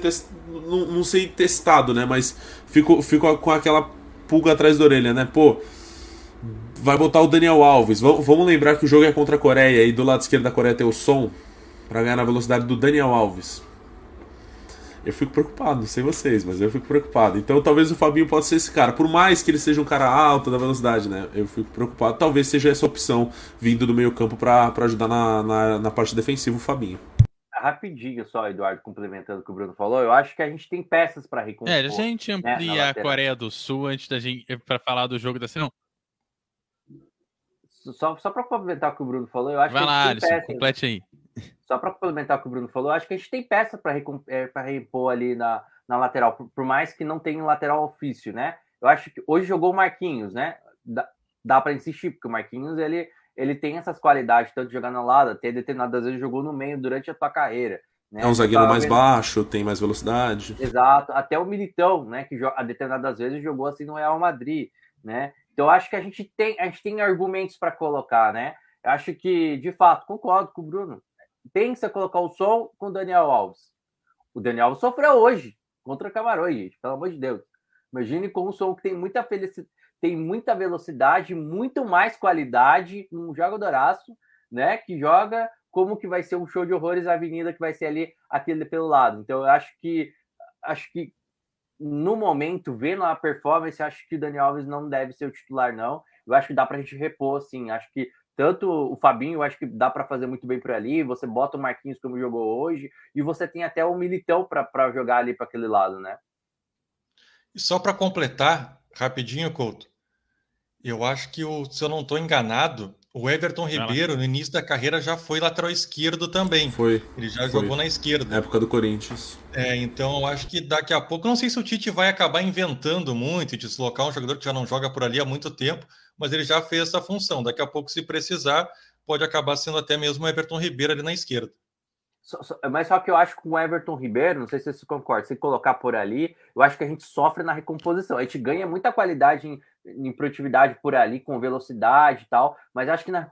não, não sei testado, né? Mas fico, fico com aquela pulga atrás da orelha, né? Pô, vai botar o Daniel Alves. Vamos lembrar que o jogo é contra a Coreia e do lado esquerdo da Coreia tem o som para ganhar na velocidade do Daniel Alves eu fico preocupado, não sei vocês, mas eu fico preocupado. Então talvez o Fabinho possa ser esse cara. Por mais que ele seja um cara alto da velocidade, né? Eu fico preocupado. Talvez seja essa opção vindo do meio campo para ajudar na, na, na, parte defensiva o Fabinho. Rapidinho só, Eduardo, complementando o que o Bruno falou, eu acho que a gente tem peças para recompor. É, deixa a gente né, amplia né, a Coreia do Sul antes da gente para falar do jogo da não. Só, só para complementar o que o Bruno falou, eu acho Vai que. Vai lá, Alisson, complete aí só para complementar o que o Bruno falou, acho que a gente tem peça para é, repor ali na, na lateral, por, por, mais que não tenha um lateral ofício, né? Eu acho que hoje jogou o Marquinhos, né? Dá, dá para insistir, porque o Marquinhos ele, ele tem essas qualidades, tanto de jogar na lado, até determinadas vezes jogou no meio durante a tua carreira. Né? É um zagueiro mais vendo... baixo, tem mais velocidade. Exato, até o Militão, né? Que a determinadas vezes jogou assim no Real Madrid, né? Então acho que a gente tem, a gente tem argumentos para colocar, né? Eu acho que, de fato, concordo com o Bruno pensa colocar o som com o Daniel Alves. O Daniel Alves sofreu hoje contra Camarões, gente, pelo amor de Deus. Imagine com um som que tem muita felicidade, tem muita velocidade, muito mais qualidade, um jogadoraço, né? Que joga como que vai ser um show de horrores a avenida que vai ser ali aquele pelo lado. Então eu acho que acho que no momento, vendo a performance, acho que o Daniel Alves não deve ser o titular, não. Eu acho que dá para a gente repor, assim. Acho que tanto o Fabinho, eu acho que dá para fazer muito bem por ali. Você bota o Marquinhos como jogou hoje, e você tem até o Militão para jogar ali para aquele lado, né? E só para completar, rapidinho, Couto, eu acho que, o, se eu não estou enganado, o Everton Ribeiro, no início da carreira, já foi lateral esquerdo também. Foi. Ele já foi. jogou na esquerda. época do Corinthians. É, então eu acho que daqui a pouco, não sei se o Tite vai acabar inventando muito e deslocar um jogador que já não joga por ali há muito tempo, mas ele já fez essa função. Daqui a pouco, se precisar, pode acabar sendo até mesmo o Everton Ribeiro ali na esquerda. mas só que eu acho que com o Everton Ribeiro, não sei se você concorda, se colocar por ali, eu acho que a gente sofre na recomposição. A gente ganha muita qualidade em, em produtividade por ali, com velocidade e tal, mas acho que na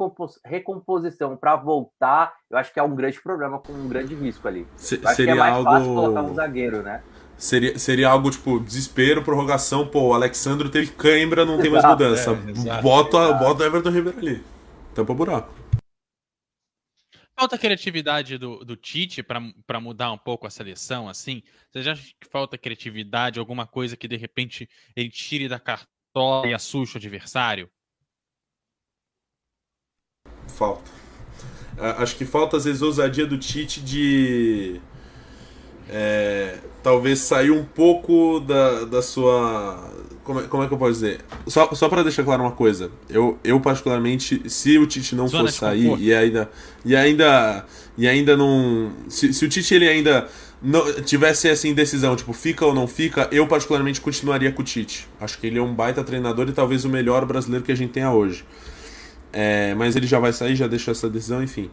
recomposição, para voltar, eu acho que é um grande problema, com um grande risco ali. Se, seria é mais algo... fácil colocar um zagueiro, né? Seria, seria algo tipo desespero, prorrogação. Pô, o Alexandre teve cãibra, não tem mais mudança. É, bota, bota o Everton Ribeiro ali. Tampa buraco. Falta criatividade do, do Tite para mudar um pouco a seleção, assim? Você já acha que falta criatividade, alguma coisa que de repente ele tire da cartola e assuste o adversário? Falta. Acho que falta às vezes ousadia do Tite de é, talvez sair um pouco da, da sua. Como é, como é que eu posso dizer? Só, só para deixar claro uma coisa. Eu, eu, particularmente, se o Tite não Zona for sair e ainda. E ainda. E ainda não. Se, se o Tite ele ainda não, tivesse essa indecisão, tipo, fica ou não fica, eu particularmente continuaria com o Tite. Acho que ele é um baita treinador e talvez o melhor brasileiro que a gente tenha hoje. É, mas ele já vai sair, já deixou essa decisão, enfim.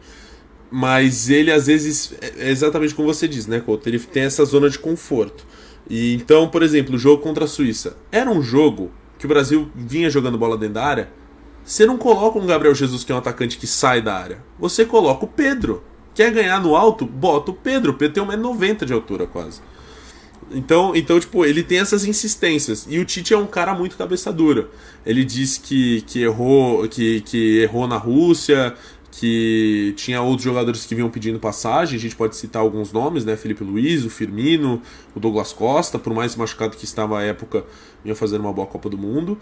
Mas ele, às vezes, é exatamente como você diz, né, Couto? Ele tem essa zona de conforto. E então, por exemplo, o jogo contra a Suíça. Era um jogo que o Brasil vinha jogando bola dentro da área. Você não coloca um Gabriel Jesus, que é um atacante que sai da área. Você coloca o Pedro. Quer ganhar no alto? Bota o Pedro. O Pedro tem 1,90m de altura quase. Então, então, tipo, ele tem essas insistências. E o Tite é um cara muito cabeça dura. Ele diz que, que, errou, que, que errou na Rússia, que tinha outros jogadores que vinham pedindo passagem, a gente pode citar alguns nomes, né? Felipe Luiz, o Firmino, o Douglas Costa, por mais machucado que estava à época, vinha fazendo uma boa Copa do Mundo,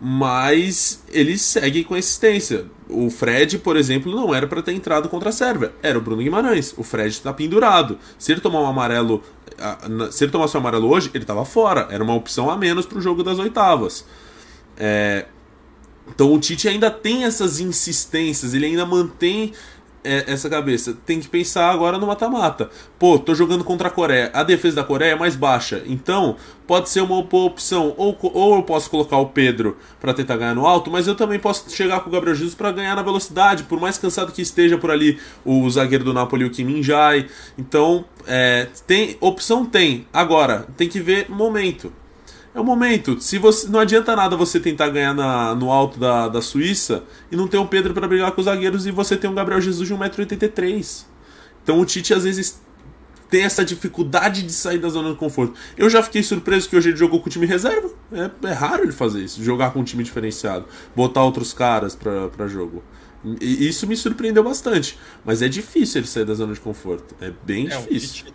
mas eles seguem com insistência. O Fred, por exemplo, não era para ter entrado contra a Sérvia, era o Bruno Guimarães. O Fred está pendurado. Se ele tomar um amarelo, se ele tomasse um amarelo hoje, ele estava fora. Era uma opção a menos para o jogo das oitavas. É, então o Tite ainda tem essas insistências, ele ainda mantém é, essa cabeça. Tem que pensar agora no mata-mata. Pô, tô jogando contra a Coreia. A defesa da Coreia é mais baixa. Então, pode ser uma boa opção. Ou, ou eu posso colocar o Pedro para tentar ganhar no alto, mas eu também posso chegar com o Gabriel Jesus para ganhar na velocidade. Por mais cansado que esteja por ali o zagueiro do Napoli, o Kim Min-jae. Então, é, tem opção tem. Agora, tem que ver momento é o momento. Se você não adianta nada você tentar ganhar na, no alto da, da Suíça e não ter um Pedro para brigar com os zagueiros e você tem um Gabriel Jesus de 1,83m. Então o Tite às vezes tem essa dificuldade de sair da zona de conforto. Eu já fiquei surpreso que hoje ele jogou com o time reserva. É, é raro ele fazer isso, jogar com um time diferenciado, botar outros caras para jogo. E isso me surpreendeu bastante. Mas é difícil ele sair da zona de conforto. É bem é, difícil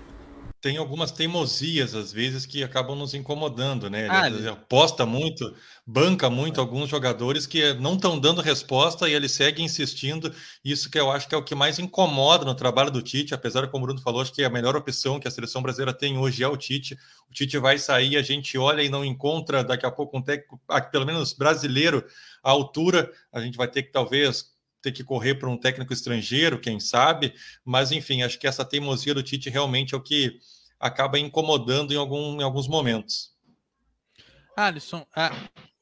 tem algumas teimosias, às vezes, que acabam nos incomodando, né? Ele ah, aposta muito, banca muito alguns jogadores que não estão dando resposta e ele segue insistindo. Isso que eu acho que é o que mais incomoda no trabalho do Tite, apesar, como o Bruno falou, acho que a melhor opção que a seleção brasileira tem hoje é o Tite. O Tite vai sair, a gente olha e não encontra daqui a pouco um técnico, pelo menos brasileiro, à altura. A gente vai ter que talvez ter que correr para um técnico estrangeiro, quem sabe, mas enfim, acho que essa teimosia do Tite realmente é o que acaba incomodando em, algum, em alguns momentos. Alisson, a,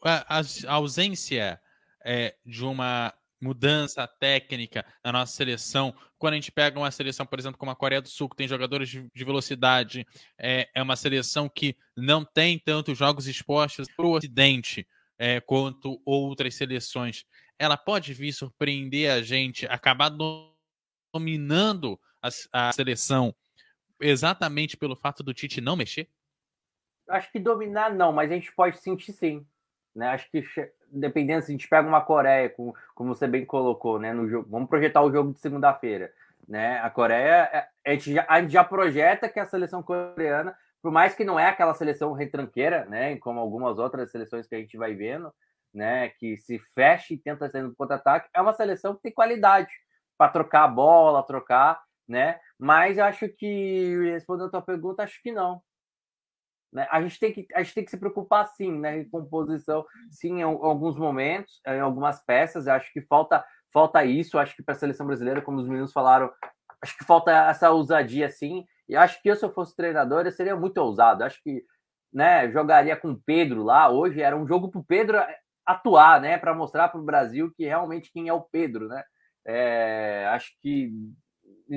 a, a ausência é, de uma mudança técnica na nossa seleção, quando a gente pega uma seleção, por exemplo, como a Coreia do Sul, que tem jogadores de, de velocidade, é, é, uma seleção que não tem tantos jogos expostos para o Ocidente é, quanto outras seleções ela pode vir surpreender a gente, acabar dominando a, a seleção exatamente pelo fato do Tite não mexer? Acho que dominar não, mas a gente pode sentir sim. Né? Acho que dependendo se a gente pega uma Coreia, com, como você bem colocou, né? No jogo, vamos projetar o jogo de segunda-feira. Né? A Coreia, é, a gente, já, a gente já projeta que a seleção coreana, por mais que não é aquela seleção retranqueira, né? Como algumas outras seleções que a gente vai vendo, né, que se fecha e tenta sair no contra-ataque, é uma seleção que tem qualidade para trocar a bola, trocar, né? Mas acho que, respondendo a tua pergunta, acho que não. Né? A, gente tem que, a gente tem que se preocupar sim, né? Composição, sim, em alguns momentos, em algumas peças. Acho que falta, falta isso. Acho que para a seleção brasileira, como os meninos falaram, acho que falta essa ousadia sim. E acho que eu, se eu fosse treinador, eu seria muito ousado. Acho que né, jogaria com o Pedro lá. Hoje era um jogo para o Pedro atuar, né, para mostrar para o Brasil que realmente quem é o Pedro, né? É, acho que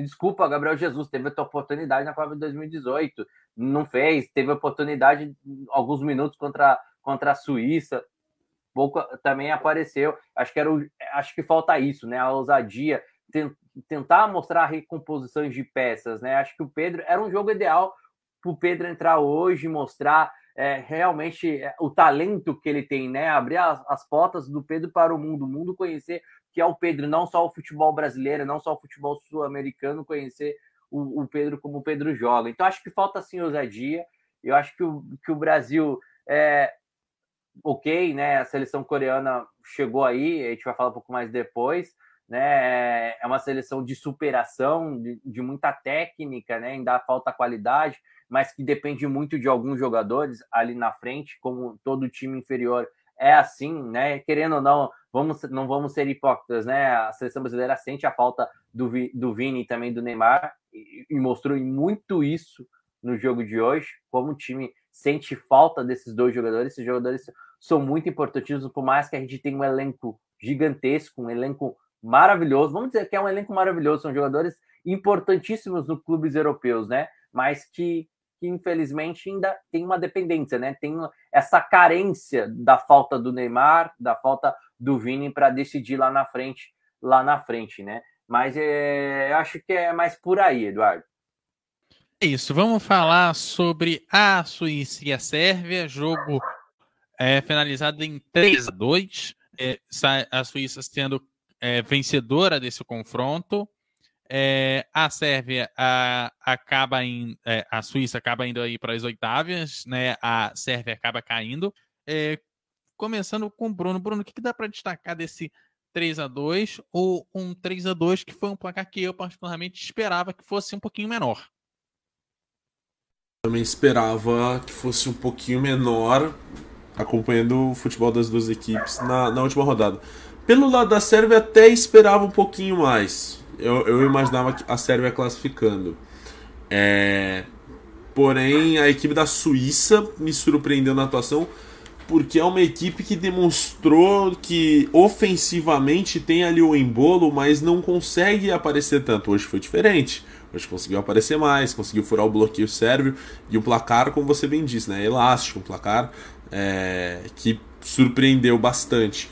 desculpa, Gabriel Jesus teve a oportunidade na Copa de 2018, não fez, teve oportunidade alguns minutos contra, contra a Suíça, pouco também apareceu. Acho que era o, acho que falta isso, né? A ousadia, tentar mostrar recomposições de peças, né? Acho que o Pedro era um jogo ideal para o Pedro entrar hoje, mostrar é, realmente é, o talento que ele tem, né? Abrir as, as, portas do Pedro para o mundo, o mundo conhecer que é o Pedro, não só o futebol brasileiro, não só o futebol sul-americano, conhecer o, o, Pedro como o Pedro joga. Então acho que falta sim ousadia. Eu acho que o, que o Brasil é ok, né? A seleção coreana chegou aí, a gente vai falar um pouco mais depois. Né, é uma seleção de superação, de, de muita técnica, né, ainda falta qualidade, mas que depende muito de alguns jogadores ali na frente, como todo time inferior é assim, né? Querendo ou não, vamos, não vamos ser hipócritas, né? A seleção brasileira sente a falta do, do Vini e também do Neymar, e, e mostrou muito isso no jogo de hoje, como o time sente falta desses dois jogadores. Esses jogadores são muito importantes, por mais que a gente tenha um elenco gigantesco, um elenco maravilhoso. Vamos dizer que é um elenco maravilhoso, são jogadores importantíssimos nos clubes europeus, né? Mas que que infelizmente ainda tem uma dependência, né? Tem essa carência da falta do Neymar, da falta do Vini para decidir lá na frente, lá na frente, né? Mas é, eu acho que é mais por aí, Eduardo. É isso, vamos falar sobre a Suíça e a Sérvia, jogo é, finalizado em 3 a 2, é, a Suíça sendo é, vencedora desse confronto. É, a Sérvia a, acaba em, é, a Suíça acaba indo aí para as oitavas, né? A Sérvia acaba caindo. É, começando com o Bruno. Bruno, o que, que dá para destacar desse 3 a 2 ou um 3 a 2 que foi um placar que eu particularmente esperava que fosse um pouquinho menor? Também esperava que fosse um pouquinho menor, acompanhando o futebol das duas equipes na, na última rodada. Pelo lado da Sérvia, até esperava um pouquinho mais eu, eu imaginava a Sérvia classificando. É, porém, a equipe da Suíça me surpreendeu na atuação, porque é uma equipe que demonstrou que ofensivamente tem ali o embolo, mas não consegue aparecer tanto. Hoje foi diferente. Hoje conseguiu aparecer mais, conseguiu furar o bloqueio sérvio e o placar, como você bem disse, né, elástico, um placar é, que surpreendeu bastante.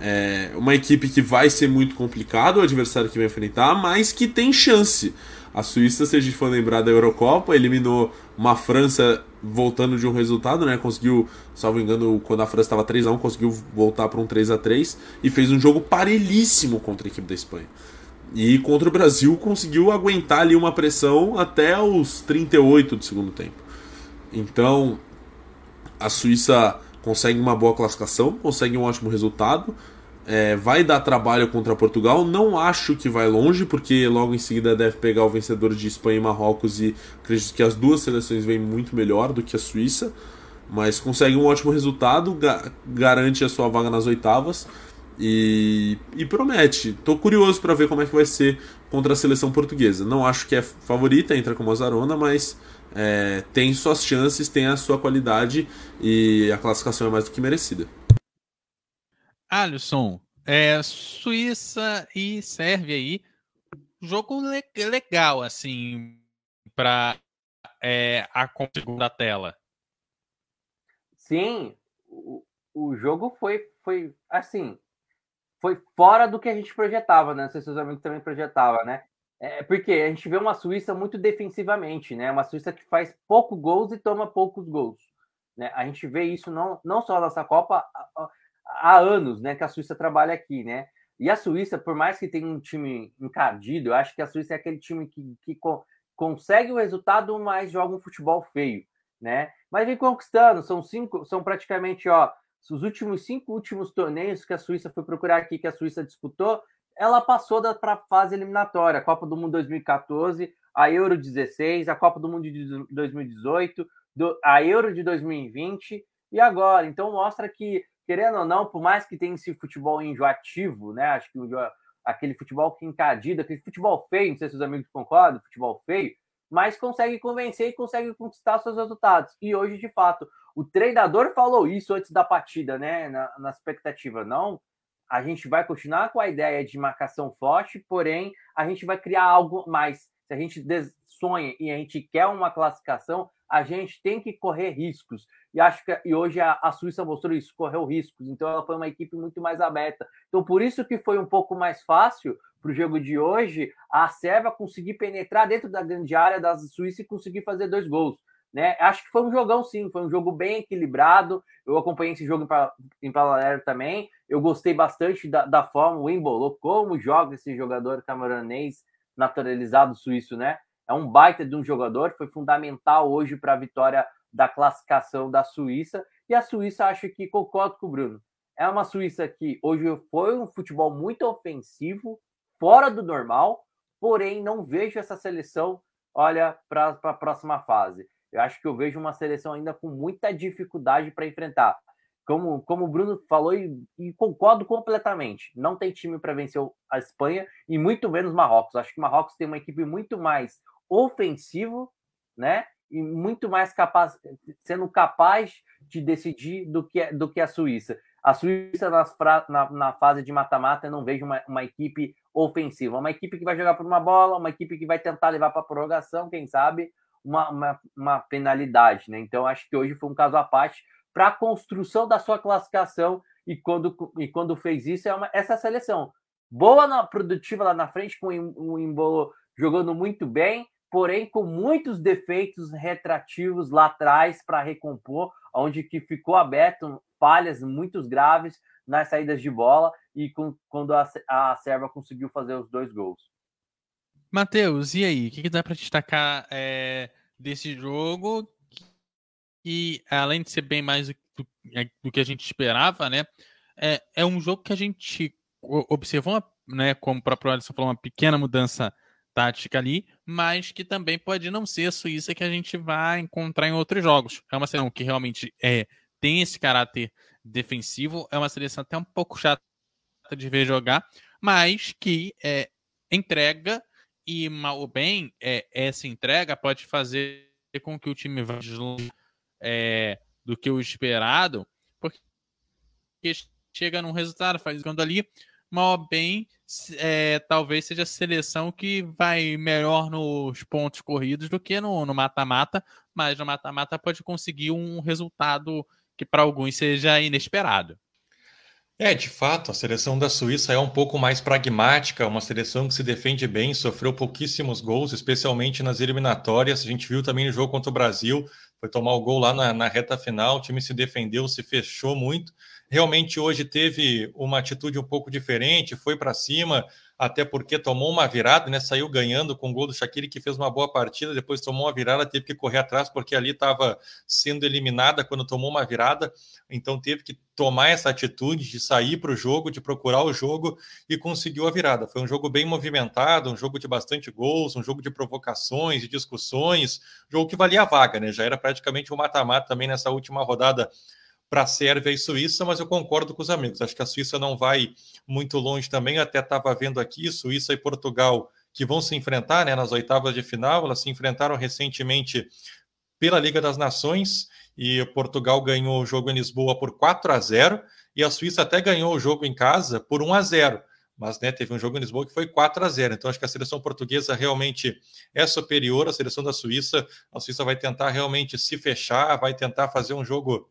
É uma equipe que vai ser muito complicado o adversário que vai enfrentar, mas que tem chance. A Suíça, se a gente for lembrar da Eurocopa, eliminou uma França voltando de um resultado, né? Conseguiu, salvo engano, quando a França estava 3 a 1 conseguiu voltar para um 3 a 3 e fez um jogo parelhíssimo contra a equipe da Espanha. E contra o Brasil conseguiu aguentar ali uma pressão até os 38 do segundo tempo. Então, a Suíça consegue uma boa classificação, consegue um ótimo resultado. É, vai dar trabalho contra Portugal. Não acho que vai longe, porque logo em seguida deve pegar o vencedor de Espanha e Marrocos. E acredito que as duas seleções vêm muito melhor do que a Suíça. Mas consegue um ótimo resultado, ga garante a sua vaga nas oitavas e, e promete. Estou curioso para ver como é que vai ser contra a seleção portuguesa. Não acho que é favorita, entra como azarona, mas é, tem suas chances, tem a sua qualidade e a classificação é mais do que merecida. Alisson, é, Suíça e Sérvia aí, jogo le legal assim para é, a segunda tela. Sim, o, o jogo foi foi assim, foi fora do que a gente projetava, né? Não sei se os amigos também projetavam, né? É porque a gente vê uma Suíça muito defensivamente, né? Uma Suíça que faz pouco gols e toma poucos gols. Né? A gente vê isso não, não só nessa Copa há, anos, né? Que a Suíça trabalha aqui, né? E a Suíça, por mais que tenha um time encardido, eu acho que a Suíça é aquele time que, que co consegue o resultado, mas joga um futebol feio, né? Mas vem conquistando, são cinco, são praticamente, ó, os últimos cinco últimos torneios que a Suíça foi procurar aqui, que a Suíça disputou, ela passou para a fase eliminatória, Copa do Mundo 2014, a Euro 16, a Copa do Mundo de 2018, do, a Euro de 2020 e agora. Então mostra que, querendo ou não, por mais que tenha esse futebol enjoativo, né? Acho que o, aquele futebol que encadido, aquele futebol feio, não sei se os amigos concordam, futebol feio, mas consegue convencer e consegue conquistar seus resultados. E hoje, de fato, o treinador falou isso antes da partida, né? Na, na expectativa, não a gente vai continuar com a ideia de marcação forte, porém a gente vai criar algo mais. Se a gente sonha e a gente quer uma classificação, a gente tem que correr riscos. E acho que e hoje a, a, Suíça mostrou isso, correu riscos. Então ela foi uma equipe muito mais aberta. Então por isso que foi um pouco mais fácil para o jogo de hoje a Sérvia conseguir penetrar dentro da grande área da Suíça e conseguir fazer dois gols. Né? Acho que foi um jogão sim, foi um jogo bem equilibrado. Eu acompanhei esse jogo em paralelo também. Eu gostei bastante da, da forma, o Embolo, como joga esse jogador camaronês naturalizado suíço, né? É um baita de um jogador, foi fundamental hoje para a vitória da classificação da Suíça. E a Suíça, acho que concordo com o Bruno. É uma Suíça que hoje foi um futebol muito ofensivo, fora do normal, porém não vejo essa seleção, olha, para a próxima fase. Eu acho que eu vejo uma seleção ainda com muita dificuldade para enfrentar. Como, como o Bruno falou, e, e concordo completamente. Não tem time para vencer a Espanha e muito menos Marrocos. Acho que Marrocos tem uma equipe muito mais ofensivo, né? E muito mais capaz, sendo capaz de decidir do que, do que a Suíça. A Suíça nas, na, na fase de mata-mata não vejo uma, uma equipe ofensiva. Uma equipe que vai jogar por uma bola, uma equipe que vai tentar levar para a prorrogação, quem sabe, uma, uma, uma, penalidade. Né? Então, acho que hoje foi um caso à parte para a construção da sua classificação. E quando, e quando fez isso, é uma, essa seleção. Boa, na, produtiva lá na frente, com o Embolo jogando muito bem, porém com muitos defeitos retrativos lá atrás para recompor, onde que ficou aberto falhas muito graves nas saídas de bola e com, quando a, a Serva conseguiu fazer os dois gols. Matheus, e aí? O que, que dá para destacar é, desse jogo? E além de ser bem mais do, é, do, que a gente esperava, né? É, é um jogo que a gente observou, né, como o próprio Alisson falou, uma pequena mudança tática ali, mas que também pode não ser a Suíça que a gente vai encontrar em outros jogos. É uma seleção que realmente é, tem esse caráter defensivo, é uma seleção até um pouco chata de ver jogar, mas que é, entrega e mal ou bem é, essa entrega pode fazer com que o time vá é, do que o esperado, porque chega num resultado, faz quando ali, mal ou bem é, talvez seja a seleção que vai melhor nos pontos corridos do que no mata-mata, mas no mata-mata pode conseguir um resultado que para alguns seja inesperado. É, de fato, a seleção da Suíça é um pouco mais pragmática, uma seleção que se defende bem, sofreu pouquíssimos gols, especialmente nas eliminatórias. A gente viu também no jogo contra o Brasil, foi tomar o gol lá na, na reta final, o time se defendeu, se fechou muito. Realmente hoje teve uma atitude um pouco diferente, foi para cima, até porque tomou uma virada, né? Saiu ganhando com o gol do Shaqiri, que fez uma boa partida, depois tomou uma virada, teve que correr atrás, porque ali estava sendo eliminada quando tomou uma virada, então teve que tomar essa atitude de sair para o jogo, de procurar o jogo e conseguiu a virada. Foi um jogo bem movimentado, um jogo de bastante gols, um jogo de provocações, de discussões, jogo que valia a vaga, né? Já era praticamente um mata-mata também nessa última rodada para a Sérvia e Suíça, mas eu concordo com os amigos. Acho que a Suíça não vai muito longe também. Até estava vendo aqui Suíça e Portugal que vão se enfrentar né, nas oitavas de final. Elas se enfrentaram recentemente pela Liga das Nações e Portugal ganhou o jogo em Lisboa por 4 a 0 e a Suíça até ganhou o jogo em casa por 1 a 0 mas né, teve um jogo em Lisboa que foi 4 a 0. Então acho que a seleção portuguesa realmente é superior à seleção da Suíça. A Suíça vai tentar realmente se fechar, vai tentar fazer um jogo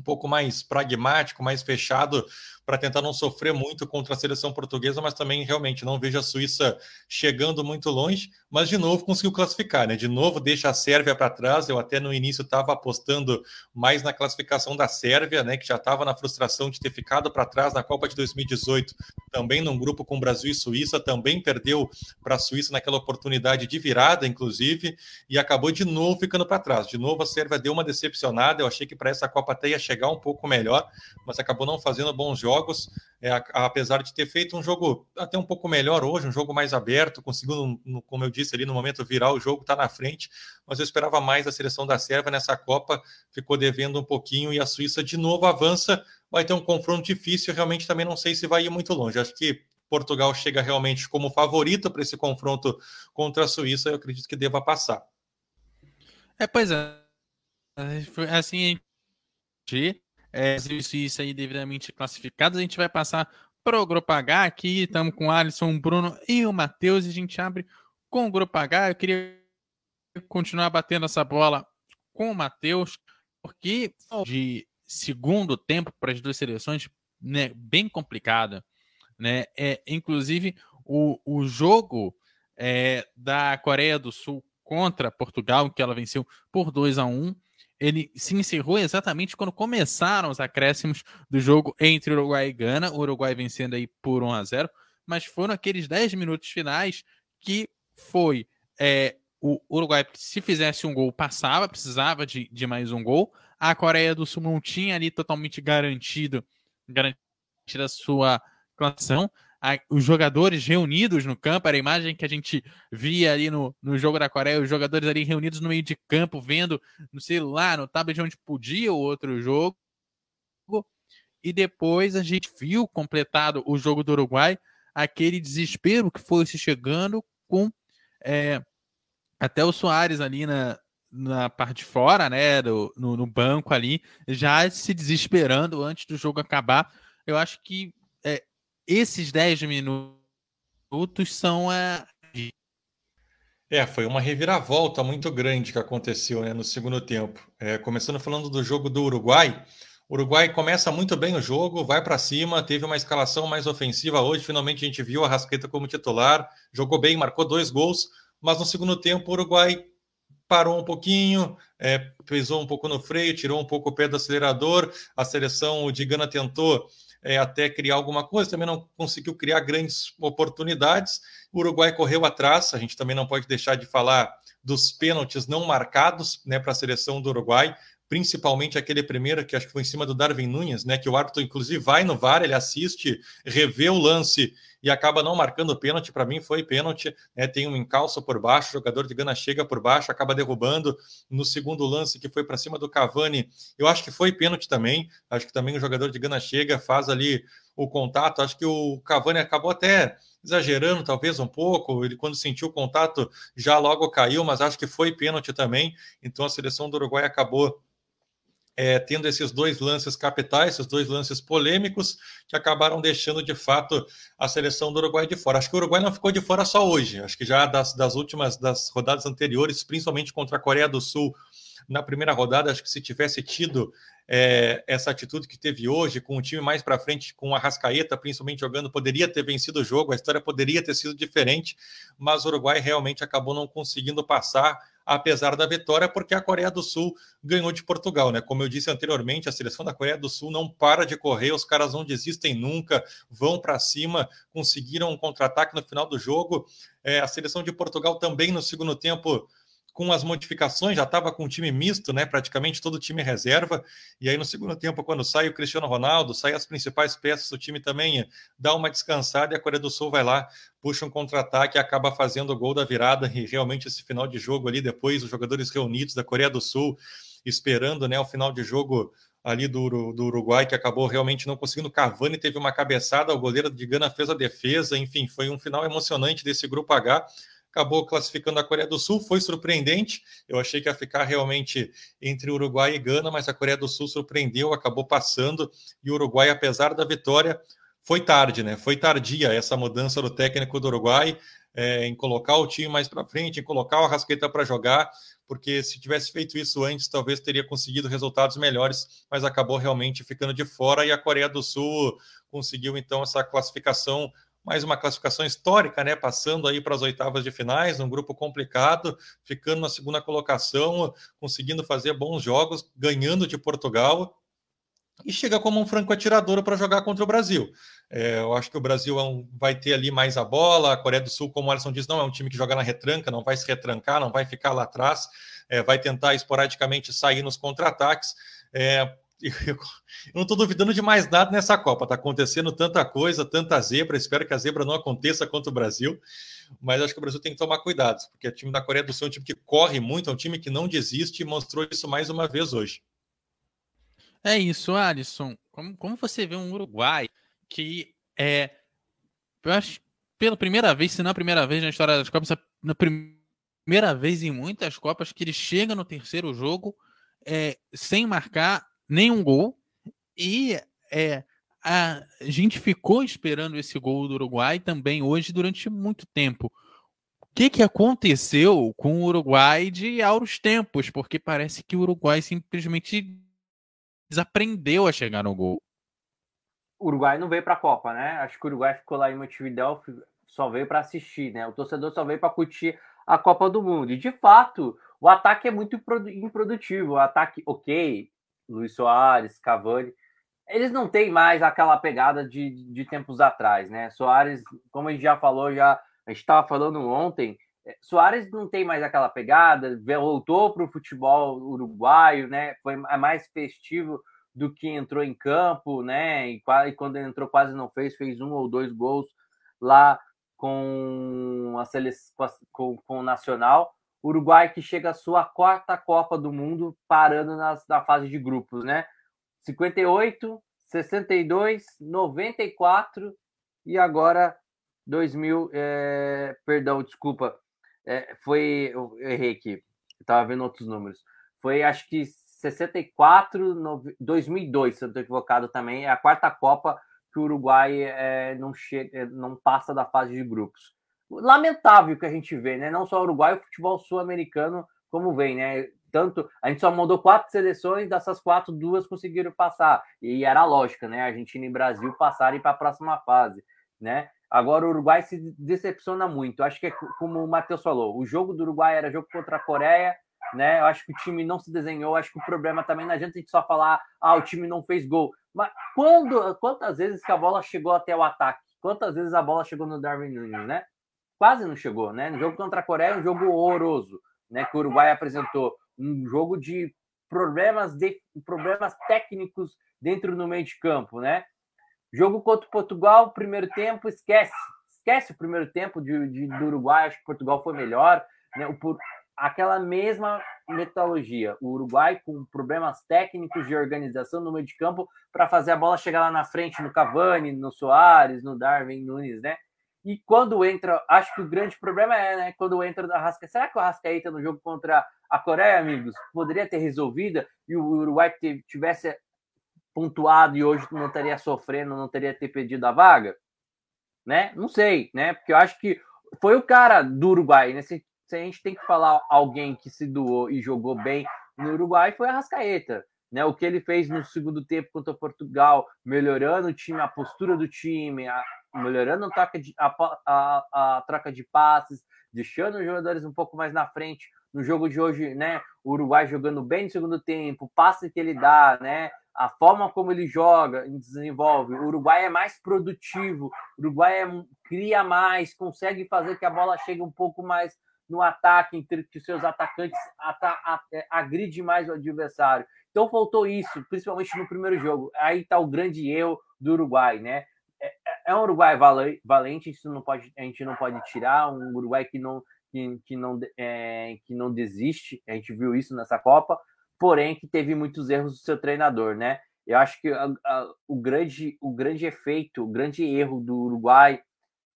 um pouco mais pragmático, mais fechado, para tentar não sofrer muito contra a seleção portuguesa, mas também realmente não vejo a Suíça chegando muito longe, mas de novo conseguiu classificar, né? De novo deixa a Sérvia para trás. Eu até no início estava apostando mais na classificação da Sérvia, né? Que já estava na frustração de ter ficado para trás na Copa de 2018, também num grupo com Brasil e Suíça, também perdeu para a Suíça naquela oportunidade de virada, inclusive, e acabou de novo ficando para trás. De novo a Sérvia deu uma decepcionada. Eu achei que para essa Copa até ia chegar um pouco melhor, mas acabou não fazendo bons jogos jogos, é, apesar de ter feito um jogo até um pouco melhor hoje, um jogo mais aberto, conseguindo, como eu disse ali, no momento virar o jogo, está na frente, mas eu esperava mais da seleção da Sérvia nessa Copa, ficou devendo um pouquinho e a Suíça de novo avança, vai ter um confronto difícil, realmente também não sei se vai ir muito longe, acho que Portugal chega realmente como favorito para esse confronto contra a Suíça, eu acredito que deva passar. É, pois é. Assim, é, e Suíça aí devidamente classificados. A gente vai passar para o grupo H aqui. Estamos com o Alisson, o Bruno e o Matheus. E a gente abre com o grupo H. Eu queria continuar batendo essa bola com o Matheus, porque de segundo tempo para as duas seleções, né, bem complicada. Né? É, inclusive, o, o jogo é, da Coreia do Sul contra Portugal, que ela venceu por 2 a 1 ele se encerrou exatamente quando começaram os acréscimos do jogo entre Uruguai e Gana, o Uruguai vencendo aí por 1 a 0 mas foram aqueles 10 minutos finais que foi é, o Uruguai, se fizesse um gol, passava, precisava de, de mais um gol. A Coreia do Sul não tinha ali totalmente garantido, garantida a sua classificação. Os jogadores reunidos no campo, era a imagem que a gente via ali no, no jogo da Coreia, os jogadores ali reunidos no meio de campo, vendo no celular, no tablet onde podia o outro jogo. E depois a gente viu completado o jogo do Uruguai, aquele desespero que foi se chegando com é, até o Soares ali na, na parte de fora, né, do, no, no, banco ali, já se desesperando antes do jogo acabar. Eu acho que esses 10 minutos são a. É, foi uma reviravolta muito grande que aconteceu né, no segundo tempo. É, começando falando do jogo do Uruguai. O Uruguai começa muito bem o jogo, vai para cima, teve uma escalação mais ofensiva hoje. Finalmente a gente viu a Rasqueta como titular, jogou bem, marcou dois gols mas no segundo tempo o Uruguai parou um pouquinho, é, um pouco no freio, tirou um pouco o pé do acelerador. A seleção de Gana tentou é, até criar alguma coisa, também não conseguiu criar grandes oportunidades. O Uruguai correu atrás, a gente também não pode deixar de falar dos pênaltis não marcados né, para a seleção do Uruguai, principalmente aquele primeiro que acho que foi em cima do Darwin Nunes, né, que o árbitro inclusive vai no VAR, ele assiste, revê o lance e acaba não marcando o pênalti. Para mim foi pênalti, né? Tem um encalço por baixo, o jogador de Gana chega por baixo, acaba derrubando no segundo lance que foi para cima do Cavani. Eu acho que foi pênalti também. Acho que também o jogador de Gana chega, faz ali o contato. Acho que o Cavani acabou até exagerando, talvez um pouco. Ele, quando sentiu o contato, já logo caiu, mas acho que foi pênalti também. Então a seleção do Uruguai acabou é, tendo esses dois lances capitais, esses dois lances polêmicos, que acabaram deixando de fato a seleção do Uruguai de fora. Acho que o Uruguai não ficou de fora só hoje, acho que já das, das últimas das rodadas anteriores, principalmente contra a Coreia do Sul, na primeira rodada, acho que se tivesse tido é, essa atitude que teve hoje, com o time mais para frente, com a Rascaeta principalmente jogando, poderia ter vencido o jogo, a história poderia ter sido diferente, mas o Uruguai realmente acabou não conseguindo passar apesar da vitória, porque a Coreia do Sul ganhou de Portugal, né? Como eu disse anteriormente, a seleção da Coreia do Sul não para de correr, os caras não desistem nunca, vão para cima, conseguiram um contra-ataque no final do jogo. É, a seleção de Portugal também no segundo tempo com as modificações, já estava com um time misto, né? Praticamente todo o time reserva. E aí, no segundo tempo, quando sai o Cristiano Ronaldo, sai as principais peças do time também, dá uma descansada e a Coreia do Sul vai lá, puxa um contra-ataque e acaba fazendo o gol da virada. E realmente, esse final de jogo ali, depois, os jogadores reunidos da Coreia do Sul, esperando né, o final de jogo ali do, do Uruguai, que acabou realmente não conseguindo. Cavani teve uma cabeçada, o goleiro de Gana fez a defesa, enfim, foi um final emocionante desse grupo H acabou classificando a Coreia do Sul, foi surpreendente. Eu achei que ia ficar realmente entre Uruguai e Gana, mas a Coreia do Sul surpreendeu, acabou passando, e o Uruguai, apesar da vitória, foi tarde, né? Foi tardia essa mudança do técnico do Uruguai é, em colocar o time mais para frente, em colocar o Arrasqueta para jogar, porque se tivesse feito isso antes, talvez teria conseguido resultados melhores, mas acabou realmente ficando de fora e a Coreia do Sul conseguiu então essa classificação mais uma classificação histórica, né? Passando aí para as oitavas de finais, um grupo complicado, ficando na segunda colocação, conseguindo fazer bons jogos, ganhando de Portugal e chega como um franco atirador para jogar contra o Brasil. É, eu acho que o Brasil é um, vai ter ali mais a bola. A Coreia do Sul, como o Alisson diz, não é um time que joga na retranca, não vai se retrancar, não vai ficar lá atrás, é, vai tentar esporadicamente sair nos contra-ataques. É, eu não estou duvidando de mais nada nessa Copa. Está acontecendo tanta coisa, tanta zebra. Espero que a zebra não aconteça contra o Brasil. Mas acho que o Brasil tem que tomar cuidado, porque o time da Coreia do Sul é um time que corre muito, é um time que não desiste e mostrou isso mais uma vez hoje. É isso, Alisson. Como, como você vê um Uruguai que é. Eu acho pela primeira vez, se não a primeira vez na história das Copas, na primeira vez em muitas Copas, que ele chega no terceiro jogo é, sem marcar nenhum gol E é, a gente ficou esperando esse gol do Uruguai também hoje durante muito tempo. O que, que aconteceu com o Uruguai de auros tempos? Porque parece que o Uruguai simplesmente desaprendeu a chegar no gol. O Uruguai não veio para a Copa, né? Acho que o Uruguai ficou lá em Montevideo, só veio para assistir, né? O torcedor só veio para curtir a Copa do Mundo. E de fato, o ataque é muito improdutivo. O ataque, ok, Luiz Soares, Cavani, eles não têm mais aquela pegada de, de tempos atrás, né? Soares, como a gente já falou, já a gente estava falando ontem, é, Soares não tem mais aquela pegada, voltou para o futebol uruguaio, né? Foi é mais festivo do que entrou em campo, né? E, quando entrou quase não fez, fez um ou dois gols lá com a seleção, com, com o Nacional. Uruguai que chega à sua quarta Copa do Mundo, parando nas, na fase de grupos, né? 58, 62, 94 e agora 2000. É, perdão, desculpa. É, foi. Eu errei aqui. Estava vendo outros números. Foi acho que 64, no, 2002, se eu estou equivocado também. É a quarta Copa que o Uruguai é, não, chega, não passa da fase de grupos. Lamentável que a gente vê, né? Não só o Uruguai, o futebol sul-americano, como vem, né? Tanto a gente só mandou quatro seleções, dessas quatro, duas conseguiram passar. E era lógica, né? Argentina e Brasil passarem para a próxima fase, né? Agora o Uruguai se decepciona muito. Acho que é como o Matheus falou, o jogo do Uruguai era jogo contra a Coreia, né? Eu acho que o time não se desenhou. Acho que o problema também não adianta a gente só falar, ah, o time não fez gol. Mas quando, quantas vezes que a bola chegou até o ataque? Quantas vezes a bola chegou no Darwin Nunes, né? Quase não chegou, né? No jogo contra a Coreia, um jogo horroroso, né? Que o Uruguai apresentou um jogo de problemas de problemas técnicos dentro do meio de campo, né? Jogo contra Portugal, primeiro tempo, esquece. Esquece o primeiro tempo de, de do Uruguai, acho que Portugal foi melhor. Né? O, aquela mesma metodologia. O Uruguai com problemas técnicos de organização no meio de campo para fazer a bola chegar lá na frente no Cavani, no Soares, no Darwin Nunes, né? E quando entra, acho que o grande problema é, né? Quando entra a Rascaeta. Será que o Rascaeta no jogo contra a Coreia, amigos, poderia ter resolvido e o Uruguai tivesse pontuado e hoje não estaria sofrendo, não teria ter pedido a vaga? Né? Não sei, né? Porque eu acho que foi o cara do Uruguai, né? Se, se a gente tem que falar alguém que se doou e jogou bem no Uruguai, foi a Rascaeta. Né, o que ele fez no segundo tempo contra Portugal, melhorando o time, a postura do time, a, melhorando a troca, de, a, a, a troca de passes, deixando os jogadores um pouco mais na frente. No jogo de hoje, né, o Uruguai jogando bem no segundo tempo, o passe que ele dá, né, a forma como ele joga desenvolve. O Uruguai é mais produtivo, o Uruguai é, cria mais, consegue fazer que a bola chegue um pouco mais no ataque, entre que seus atacantes é, agride mais o adversário. Então faltou isso, principalmente no primeiro jogo. Aí está o grande erro do Uruguai, né? É, um Uruguai valente, isso não pode, a gente não pode tirar, um Uruguai que não, que, que não, é, que não desiste, a gente viu isso nessa Copa, porém que teve muitos erros do seu treinador, né? Eu acho que a, a, o, grande, o grande efeito, o grande erro do Uruguai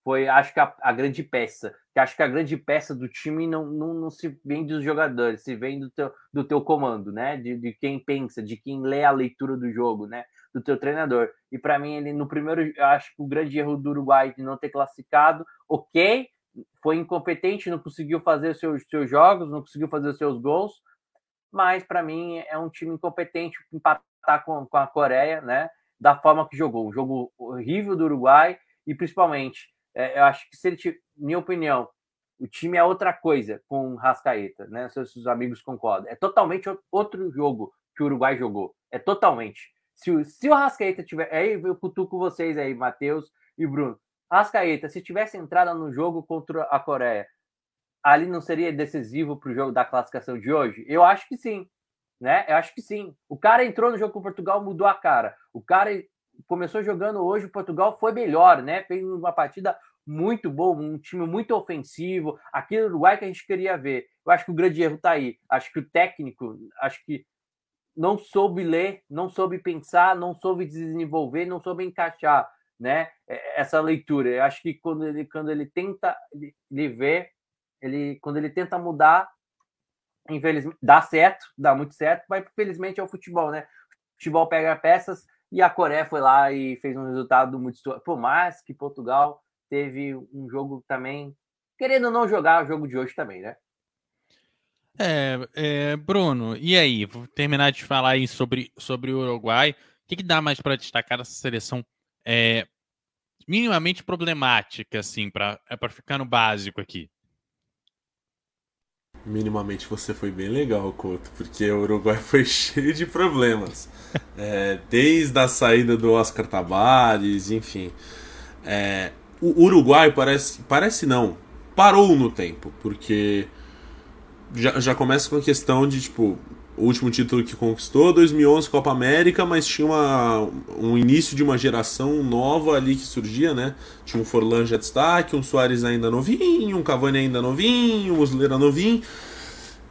foi, acho que a, a, grande peça. Que acho que a grande peça do time não, não, não se vem dos jogadores, se vem do teu, do teu comando, né? De, de quem pensa, de quem lê a leitura do jogo, né? Do teu treinador. E para mim, ele no primeiro, eu acho que o grande erro do Uruguai de não ter classificado, ok, foi incompetente, não conseguiu fazer os seus, seus jogos, não conseguiu fazer os seus gols, mas para mim é um time incompetente empatar com, com a Coreia, né? Da forma que jogou, um jogo horrível do Uruguai e principalmente, é, eu acho que se ele, minha opinião, o time é outra coisa com Rascaeta, né? Se os amigos concordam, é totalmente outro jogo que o Uruguai jogou, é totalmente. Se, o, se o Rascaeta tiver, aí eu cutuco vocês aí, Matheus e Bruno. Rascaeta, se tivesse entrado no jogo contra a Coreia, ali não seria decisivo para o jogo da classificação de hoje? Eu acho que sim, né? Eu acho que sim. O cara entrou no jogo com Portugal, mudou a cara. O cara começou jogando hoje, o Portugal foi melhor, né? Fez uma partida muito boa, um time muito ofensivo, aquele Uruguai que a gente queria ver. Eu acho que o grande erro está aí. Acho que o técnico, acho que não soube ler, não soube pensar, não soube desenvolver, não soube encaixar, né? Essa leitura. Eu acho que quando ele, quando ele tenta ele, vê ele, quando ele tenta mudar, infelizmente, dá certo, dá muito certo, mas infelizmente é o futebol, né? O futebol pega peças E a Coreia foi lá e fez um resultado muito. Por mais que Portugal teve um jogo também, querendo não jogar o jogo de hoje também, né? É, é, Bruno, e aí? Vou terminar de falar aí sobre, sobre o Uruguai. O que, que dá mais para destacar essa seleção é, minimamente problemática, assim, para é ficar no básico aqui? Minimamente você foi bem legal, Couto, porque o Uruguai foi cheio de problemas. É, desde a saída do Oscar Tabares, enfim. É, o Uruguai parece. Parece não. Parou no tempo, porque já, já começa com a questão de, tipo, o último título que conquistou, 2011 Copa América, mas tinha uma, um início de uma geração nova ali que surgia, né? Tinha um Forlan já destaque, um Soares ainda novinho, um Cavani ainda novinho, um Muslera novinho.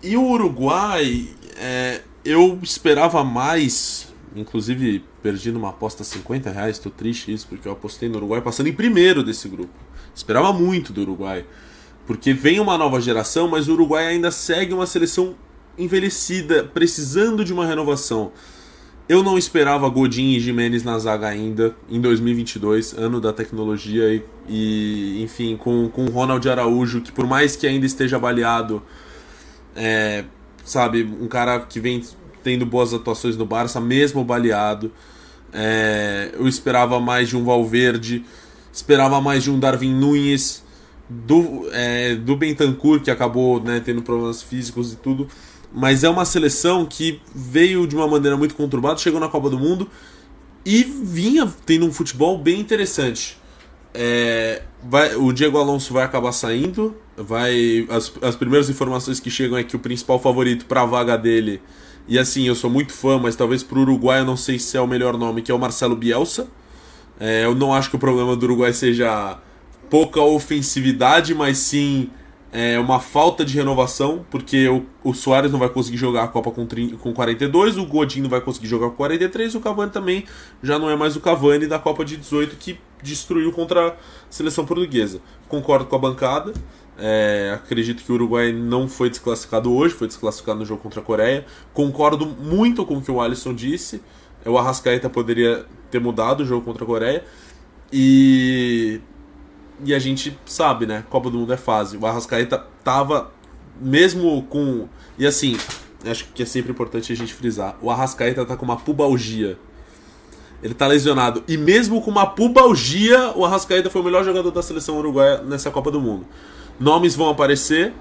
E o Uruguai, é, eu esperava mais, inclusive perdi numa aposta 50 reais, tô triste isso, porque eu apostei no Uruguai passando em primeiro desse grupo. Esperava muito do Uruguai. Porque vem uma nova geração, mas o Uruguai ainda segue uma seleção envelhecida, precisando de uma renovação. Eu não esperava Godin e Jimenez na zaga ainda, em 2022, ano da tecnologia, e, e enfim, com, com o Ronald Araújo, que por mais que ainda esteja baleado, é, sabe, um cara que vem tendo boas atuações no Barça, mesmo baleado. É, eu esperava mais de um Valverde, esperava mais de um Darwin Nunes, do, é, do Bentancur, que acabou né, tendo problemas físicos e tudo. Mas é uma seleção que veio de uma maneira muito conturbada, chegou na Copa do Mundo e vinha tendo um futebol bem interessante. É, vai, o Diego Alonso vai acabar saindo. Vai, as, as primeiras informações que chegam é que o principal favorito para a vaga dele, e assim, eu sou muito fã, mas talvez para o Uruguai eu não sei se é o melhor nome, que é o Marcelo Bielsa. É, eu não acho que o problema do Uruguai seja pouca ofensividade, mas sim é, uma falta de renovação, porque o, o Soares não vai conseguir jogar a Copa com, 30, com 42, o Godin não vai conseguir jogar com 43, e o Cavani também já não é mais o Cavani da Copa de 18 que destruiu contra a seleção portuguesa. Concordo com a bancada. É, acredito que o Uruguai não foi desclassificado hoje, foi desclassificado no jogo contra a Coreia. Concordo muito com o que o Alisson disse. O Arrascaeta poderia ter mudado o jogo contra a Coreia. E e a gente sabe, né? Copa do Mundo é fase. O Arrascaeta tava, mesmo com. E assim, acho que é sempre importante a gente frisar: o Arrascaeta tá com uma pubalgia. Ele tá lesionado. E mesmo com uma pubalgia, o Arrascaeta foi o melhor jogador da seleção uruguaia nessa Copa do Mundo. Nomes vão aparecer.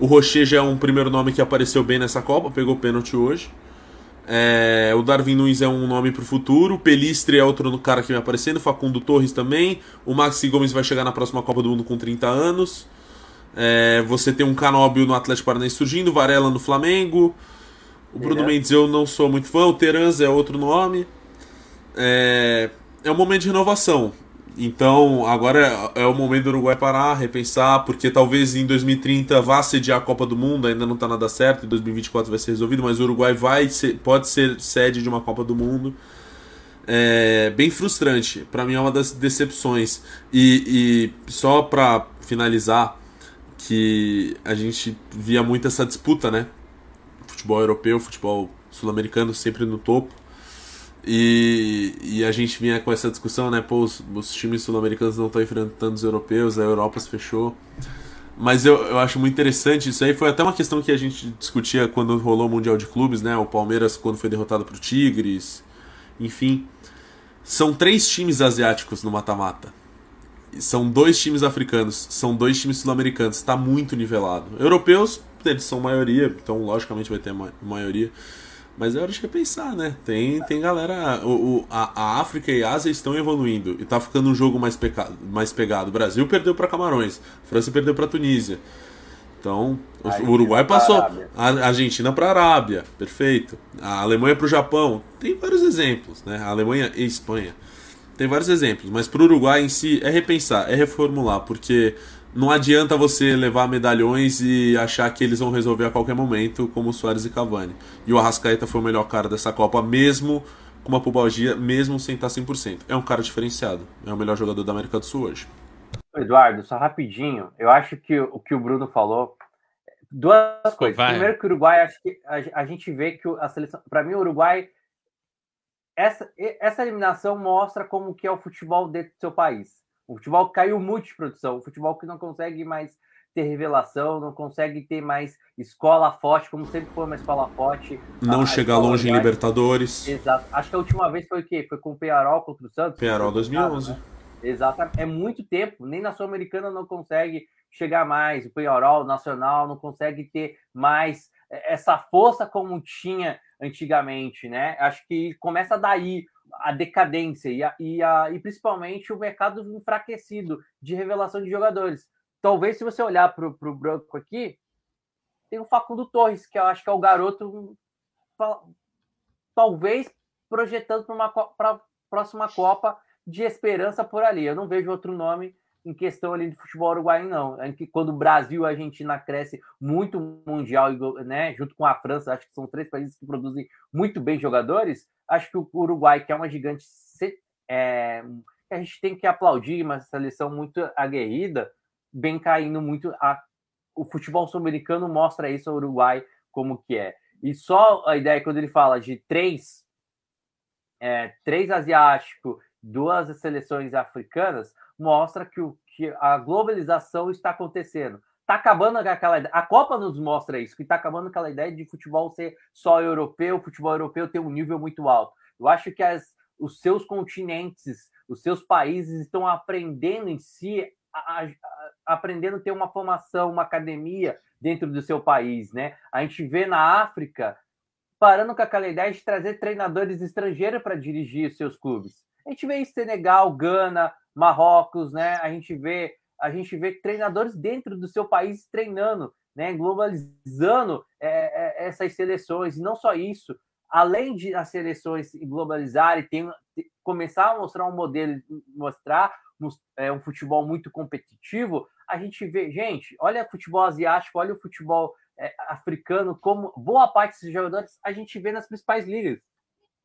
O Rocher já é um primeiro nome que apareceu bem nessa Copa, pegou pênalti hoje. É, o Darwin Nunes é um nome para o futuro. O Pelistre é outro cara que vem aparecendo. Facundo Torres também. O Maxi Gomes vai chegar na próxima Copa do Mundo com 30 anos. É, você tem um Canóbio no Atlético Paranaense surgindo. Varela no Flamengo. O Bruno é. Mendes eu não sou muito fã. O Terans é outro nome. É, é um momento de renovação. Então, agora é, é, o momento do Uruguai parar, repensar, porque talvez em 2030 vá sediar a Copa do Mundo, ainda não está nada certo, em 2024 vai ser resolvido, mas o Uruguai vai ser, pode ser sede de uma Copa do Mundo. É bem frustrante, para mim é uma das decepções. E, e só para finalizar, que a gente via muito essa disputa, né? Futebol europeu, futebol sul-americano sempre no topo. E, e a gente vinha com essa discussão, né? Pô, os, os times sul-americanos não estão enfrentando os europeus, a Europa se fechou. Mas eu, eu acho muito interessante isso aí. Foi até uma questão que a gente discutia quando rolou o Mundial de Clubes, né? O Palmeiras, quando foi derrotado pro Tigres. Enfim. São três times asiáticos no mata-mata. São dois times africanos, são dois times sul-americanos. Está muito nivelado. Europeus, eles são maioria, então logicamente vai ter ma maioria. Mas é hora de repensar, né? Tem, tem galera. O, o a, a, África e a Ásia estão evoluindo e tá ficando um jogo mais, peca, mais pegado. O Brasil perdeu para Camarões, a França perdeu para Tunísia. Então, o Uruguai passou. A Argentina para a Arábia, perfeito. A Alemanha para o Japão. Tem vários exemplos, né? A Alemanha e Espanha. Tem vários exemplos, mas para o Uruguai em si é repensar, é reformular, porque não adianta você levar medalhões e achar que eles vão resolver a qualquer momento, como o Soares e Cavani. E o Arrascaeta foi o melhor cara dessa Copa, mesmo com uma pubalgia, mesmo sem estar 100%. É um cara diferenciado. É o melhor jogador da América do Sul hoje. Eduardo, só rapidinho. Eu acho que o que o Bruno falou. Duas coisas. Vai. Primeiro, que o Uruguai, acho que a, a gente vê que a seleção. Para mim, o Uruguai essa, essa eliminação mostra como que é o futebol dentro do seu país. O futebol caiu muito de produção, o futebol que não consegue mais ter revelação, não consegue ter mais escola forte, como sempre foi uma escola forte. Não chegar longe em Libertadores. Exato. Acho que a última vez foi o quê? Foi com o Penharol contra o Santos? Penharol 2011. Né? Exato. É muito tempo. Nem na Sul-Americana não consegue chegar mais. O Penharol, o Nacional, não consegue ter mais essa força como tinha antigamente, né? Acho que começa daí a decadência e, a, e, a, e principalmente o mercado enfraquecido de revelação de jogadores. Talvez se você olhar para o branco aqui, tem o Facundo Torres, que eu acho que é o garoto, talvez projetando para uma pra próxima Copa de esperança por ali. Eu não vejo outro nome em questão ali de futebol uruguaio, não. É que quando o Brasil e a Argentina cresce muito mundial, né, junto com a França, acho que são três países que produzem muito bem jogadores. Acho que o Uruguai, que é uma gigante, é, a gente tem que aplaudir uma seleção muito aguerrida, bem caindo muito. A, o futebol sul-americano mostra isso ao Uruguai como que é. E só a ideia quando ele fala de três, é, três asiáticos, duas seleções africanas, mostra que, o, que a globalização está acontecendo. Está acabando aquela A Copa nos mostra isso, que está acabando aquela ideia de futebol ser só europeu, futebol europeu ter um nível muito alto. Eu acho que as, os seus continentes, os seus países estão aprendendo em si a, a, aprendendo a ter uma formação, uma academia dentro do seu país, né? A gente vê na África parando com aquela ideia de trazer treinadores estrangeiros para dirigir seus clubes. A gente vê em Senegal, Gana, Marrocos, né? A gente vê a gente vê treinadores dentro do seu país treinando, né? Globalizando é, é, essas seleções. E não só isso, além de as seleções globalizarem, tem, começar a mostrar um modelo, mostrar é, um futebol muito competitivo, a gente vê, gente, olha o futebol asiático, olha o futebol é, africano, como boa parte desses jogadores a gente vê nas principais ligas.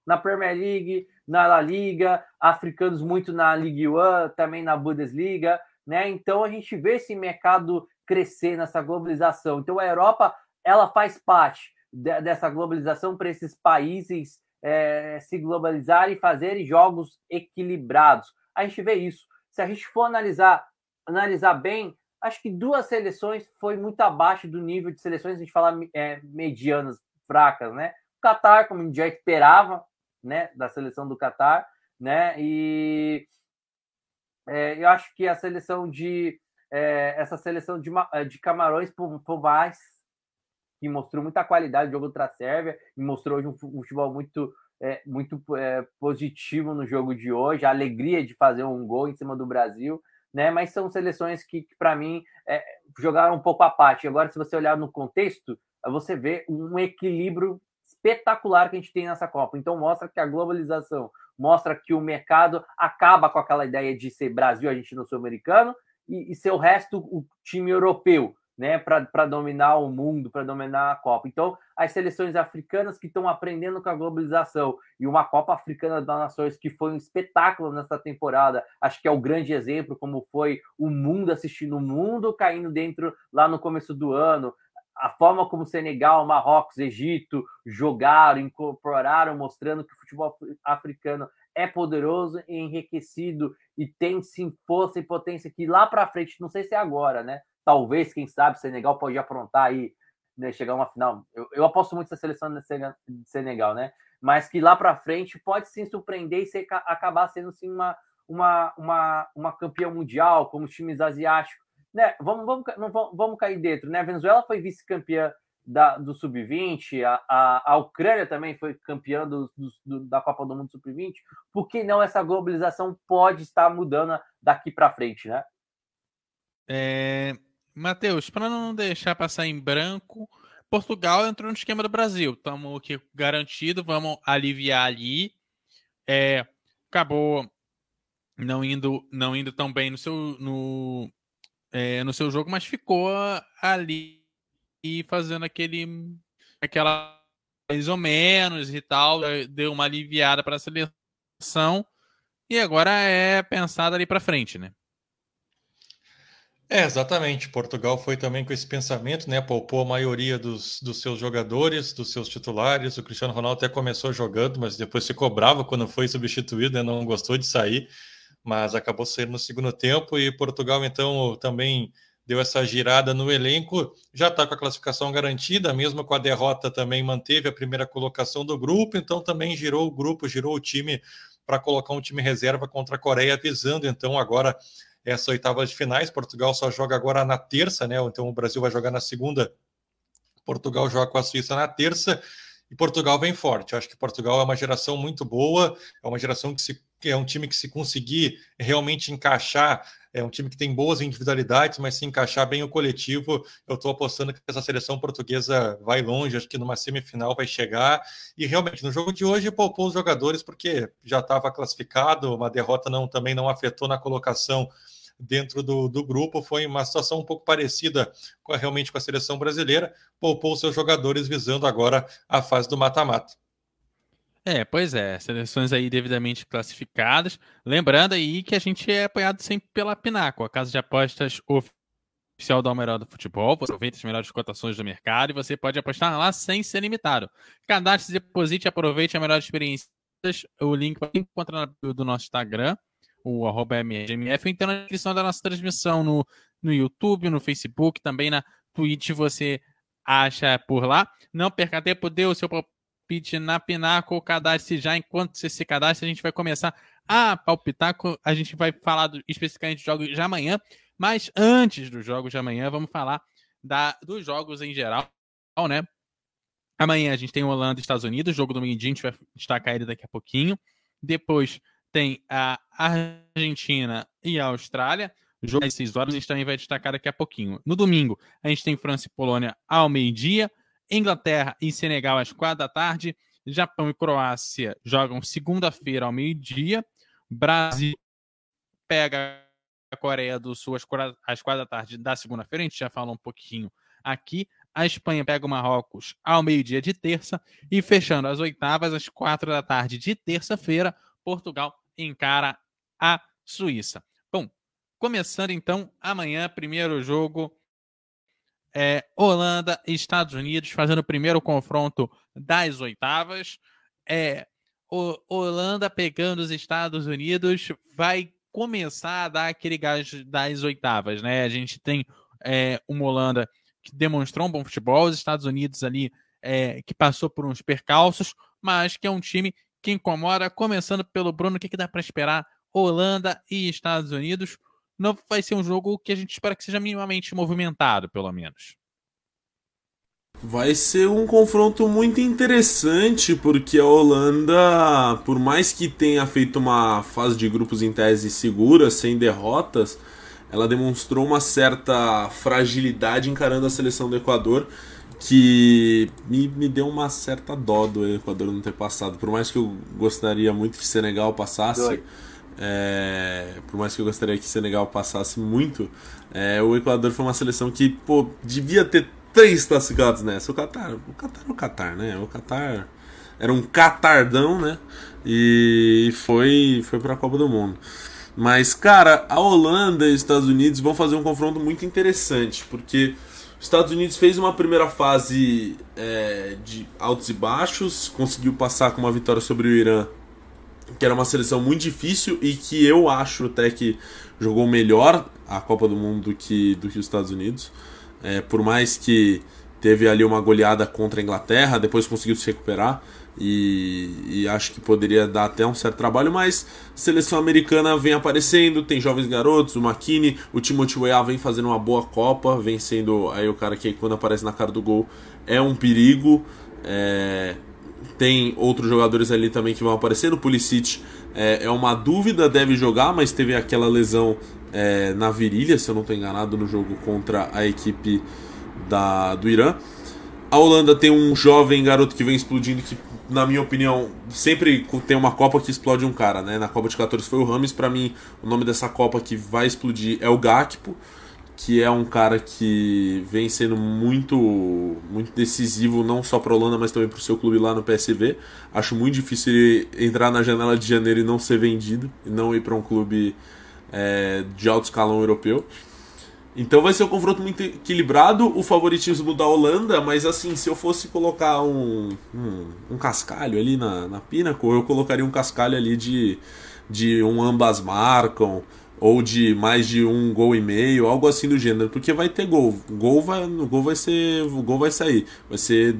Na Premier League, na La Liga, africanos muito na Ligue 1, também na Bundesliga, né? Então a gente vê esse mercado crescer nessa globalização. Então a Europa, ela faz parte de, dessa globalização para esses países é, se globalizarem e fazerem jogos equilibrados. A gente vê isso. Se a gente for analisar, analisar bem, acho que duas seleções foi muito abaixo do nível de seleções, a gente fala é, medianas, fracas, né? O Qatar, como a gente já esperava, né, da seleção do Qatar, né? E é, eu acho que a seleção de é, essa seleção de, de Camarões, por, por mais que mostrou muita qualidade do jogo contra a Sérvia e mostrou hoje um futebol muito é, muito é, positivo no jogo de hoje, a alegria de fazer um gol em cima do Brasil, né? Mas são seleções que, que para mim, é, jogaram um pouco à parte. Agora, se você olhar no contexto, você vê um equilíbrio espetacular que a gente tem nessa Copa. Então, mostra que a globalização, mostra que o mercado acaba com aquela ideia de ser Brasil, Argentina, Sul-Americano e, e ser o resto o time europeu né, para dominar o mundo, para dominar a Copa. Então, as seleções africanas que estão aprendendo com a globalização e uma Copa Africana das Nações que foi um espetáculo nessa temporada, acho que é o grande exemplo como foi o mundo assistindo o mundo caindo dentro lá no começo do ano, a forma como Senegal, Marrocos, Egito jogaram, incorporaram, mostrando que o futebol africano é poderoso e enriquecido e tem sim força e potência que lá para frente, não sei se é agora, né? talvez, quem sabe, Senegal pode aprontar aí, né, chegar a uma final. Eu, eu aposto muito nessa seleção de Senegal, né? Mas que lá para frente pode sim surpreender e ser, acabar sendo sim uma, uma, uma, uma campeã mundial, como os times asiáticos. Né? Vamos, vamos, vamos, vamos cair dentro, né? A Venezuela foi vice-campeã da, do Sub-20, a, a, a, Ucrânia também foi campeã do, do, da Copa do Mundo Sub-20. Por que não essa globalização pode estar mudando daqui para frente, né? É, Matheus, para não deixar passar em branco, Portugal entrou no esquema do Brasil. Estamos aqui garantido, vamos aliviar ali. É, acabou não indo, não indo tão bem no seu, no, é, no seu jogo, mas ficou ali e fazendo aquele aquela mais ou menos e tal, deu uma aliviada para a seleção e agora é pensada ali para frente, né? É, exatamente. Portugal foi também com esse pensamento, né? Poupou a maioria dos, dos seus jogadores, dos seus titulares. O Cristiano Ronaldo até começou jogando, mas depois se cobrava quando foi substituído, né? Não gostou de sair, mas acabou saindo no segundo tempo. E Portugal, então, também deu essa girada no elenco, já está com a classificação garantida, mesmo com a derrota também manteve a primeira colocação do grupo, então também girou o grupo, girou o time para colocar um time reserva contra a Coreia, visando então agora essa oitava de finais. Portugal só joga agora na terça, né? Então o Brasil vai jogar na segunda, Portugal joga com a Suíça na terça. E Portugal vem forte. Eu acho que Portugal é uma geração muito boa, é uma geração que, se, que é um time que se conseguir realmente encaixar é um time que tem boas individualidades, mas se encaixar bem o coletivo, eu estou apostando que essa seleção portuguesa vai longe, acho que numa semifinal vai chegar. E realmente, no jogo de hoje, poupou os jogadores porque já estava classificado, uma derrota não também não afetou na colocação dentro do, do grupo. Foi uma situação um pouco parecida com a, realmente com a seleção brasileira, poupou seus jogadores visando agora a fase do mata-mata. É, pois é, seleções aí devidamente classificadas. Lembrando aí que a gente é apoiado sempre pela Pinaco, a casa de apostas oficial do Almeirão do Futebol. Você aproveita as melhores cotações do mercado e você pode apostar lá sem ser limitado. Cadastre, deposite, aproveite a melhor experiência. O link vai encontrar do nosso Instagram, o arroba MGMF, então na descrição da nossa transmissão no, no YouTube, no Facebook, também na Twitch você acha por lá. Não perca tempo, dê o seu palpite na Pinaco, cadastre já. Enquanto você se cadastra, a gente vai começar a palpitar. A gente vai falar do, especificamente dos jogos de amanhã. Mas antes dos jogos de amanhã, vamos falar da, dos jogos em geral, né? Amanhã a gente tem Holanda e Estados Unidos, jogo do Mindinho, a gente vai destacar ele daqui a pouquinho. Depois tem a Argentina e a Austrália. Jogo às 6 horas, a gente também vai destacar daqui a pouquinho. No domingo, a gente tem França e Polônia ao meio-dia. Inglaterra e Senegal às quatro da tarde. Japão e Croácia jogam segunda-feira ao meio-dia. Brasil pega a Coreia do Sul às quatro da tarde da segunda-feira. A gente já falou um pouquinho aqui. A Espanha pega o Marrocos ao meio-dia de terça. E fechando as oitavas, às quatro da tarde de terça-feira, Portugal encara a Suíça. Bom, começando então amanhã, primeiro jogo é, Holanda e Estados Unidos fazendo o primeiro confronto das oitavas. É, o, Holanda pegando os Estados Unidos vai começar a dar aquele gás das oitavas, né? A gente tem é, uma Holanda que demonstrou um bom futebol, os Estados Unidos ali é, que passou por uns percalços, mas que é um time que incomoda. Começando pelo Bruno, o que, que dá para esperar? Holanda e Estados Unidos não vai ser um jogo que a gente espera que seja minimamente movimentado, pelo menos. Vai ser um confronto muito interessante, porque a Holanda, por mais que tenha feito uma fase de grupos em tese segura, sem derrotas, ela demonstrou uma certa fragilidade encarando a seleção do Equador, que me, me deu uma certa dó do Equador não ter passado. Por mais que eu gostaria muito que Senegal passasse. Doi é, por mais que eu gostaria que Senegal passasse muito, é, o Equador foi uma seleção que pô, devia ter três classificados nessa. O Qatar, o Qatar é o Qatar, né? O Qatar era um catardão, né? E foi foi para a Copa do Mundo. Mas cara, a Holanda e os Estados Unidos vão fazer um confronto muito interessante, porque os Estados Unidos fez uma primeira fase é, de altos e baixos, conseguiu passar com uma vitória sobre o Irã que era uma seleção muito difícil e que eu acho até que jogou melhor a Copa do Mundo do que, do que os Estados Unidos. É, por mais que teve ali uma goleada contra a Inglaterra, depois conseguiu se recuperar e, e, acho que poderia dar até um certo trabalho, mas a seleção americana vem aparecendo, tem jovens garotos, o McKinney, o Timothy Weah vem fazendo uma boa Copa, vem sendo aí o cara que quando aparece na cara do gol é um perigo. É, tem outros jogadores ali também que vão aparecer. O Pulisic é, é uma dúvida, deve jogar, mas teve aquela lesão é, na virilha, se eu não estou enganado, no jogo contra a equipe da, do Irã. A Holanda tem um jovem garoto que vem explodindo, que, na minha opinião, sempre tem uma Copa que explode um cara, né? Na Copa de 14 foi o Rames, para mim, o nome dessa Copa que vai explodir é o Gakpo que é um cara que vem sendo muito muito decisivo não só para a Holanda, mas também para o seu clube lá no PSV. Acho muito difícil ele entrar na janela de janeiro e não ser vendido e não ir para um clube é, de alto escalão europeu. Então vai ser um confronto muito equilibrado, o favoritismo da Holanda, mas assim, se eu fosse colocar um, um, um cascalho ali na, na Pinnacle, eu colocaria um cascalho ali de, de um ambas marcam, ou de mais de um gol e meio, algo assim do gênero, porque vai ter gol. Gol vai, gol vai ser, gol vai sair. Vai ser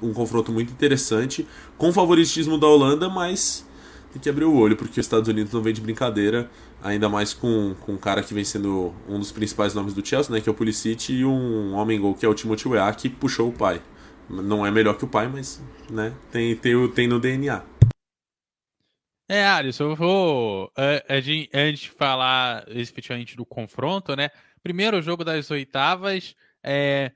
um confronto muito interessante com favoritismo da Holanda, mas tem que abrir o olho porque os Estados Unidos não vem de brincadeira, ainda mais com, com um cara que vem sendo um dos principais nomes do Chelsea, né, que é o Pulisic e um homem gol que é o Timothy Weah, que puxou o pai. Não é melhor que o pai, mas, né, tem tem, tem no DNA. É, Alisson, eu vou. Antes de falar efetivamente do confronto, né? Primeiro jogo das oitavas. É,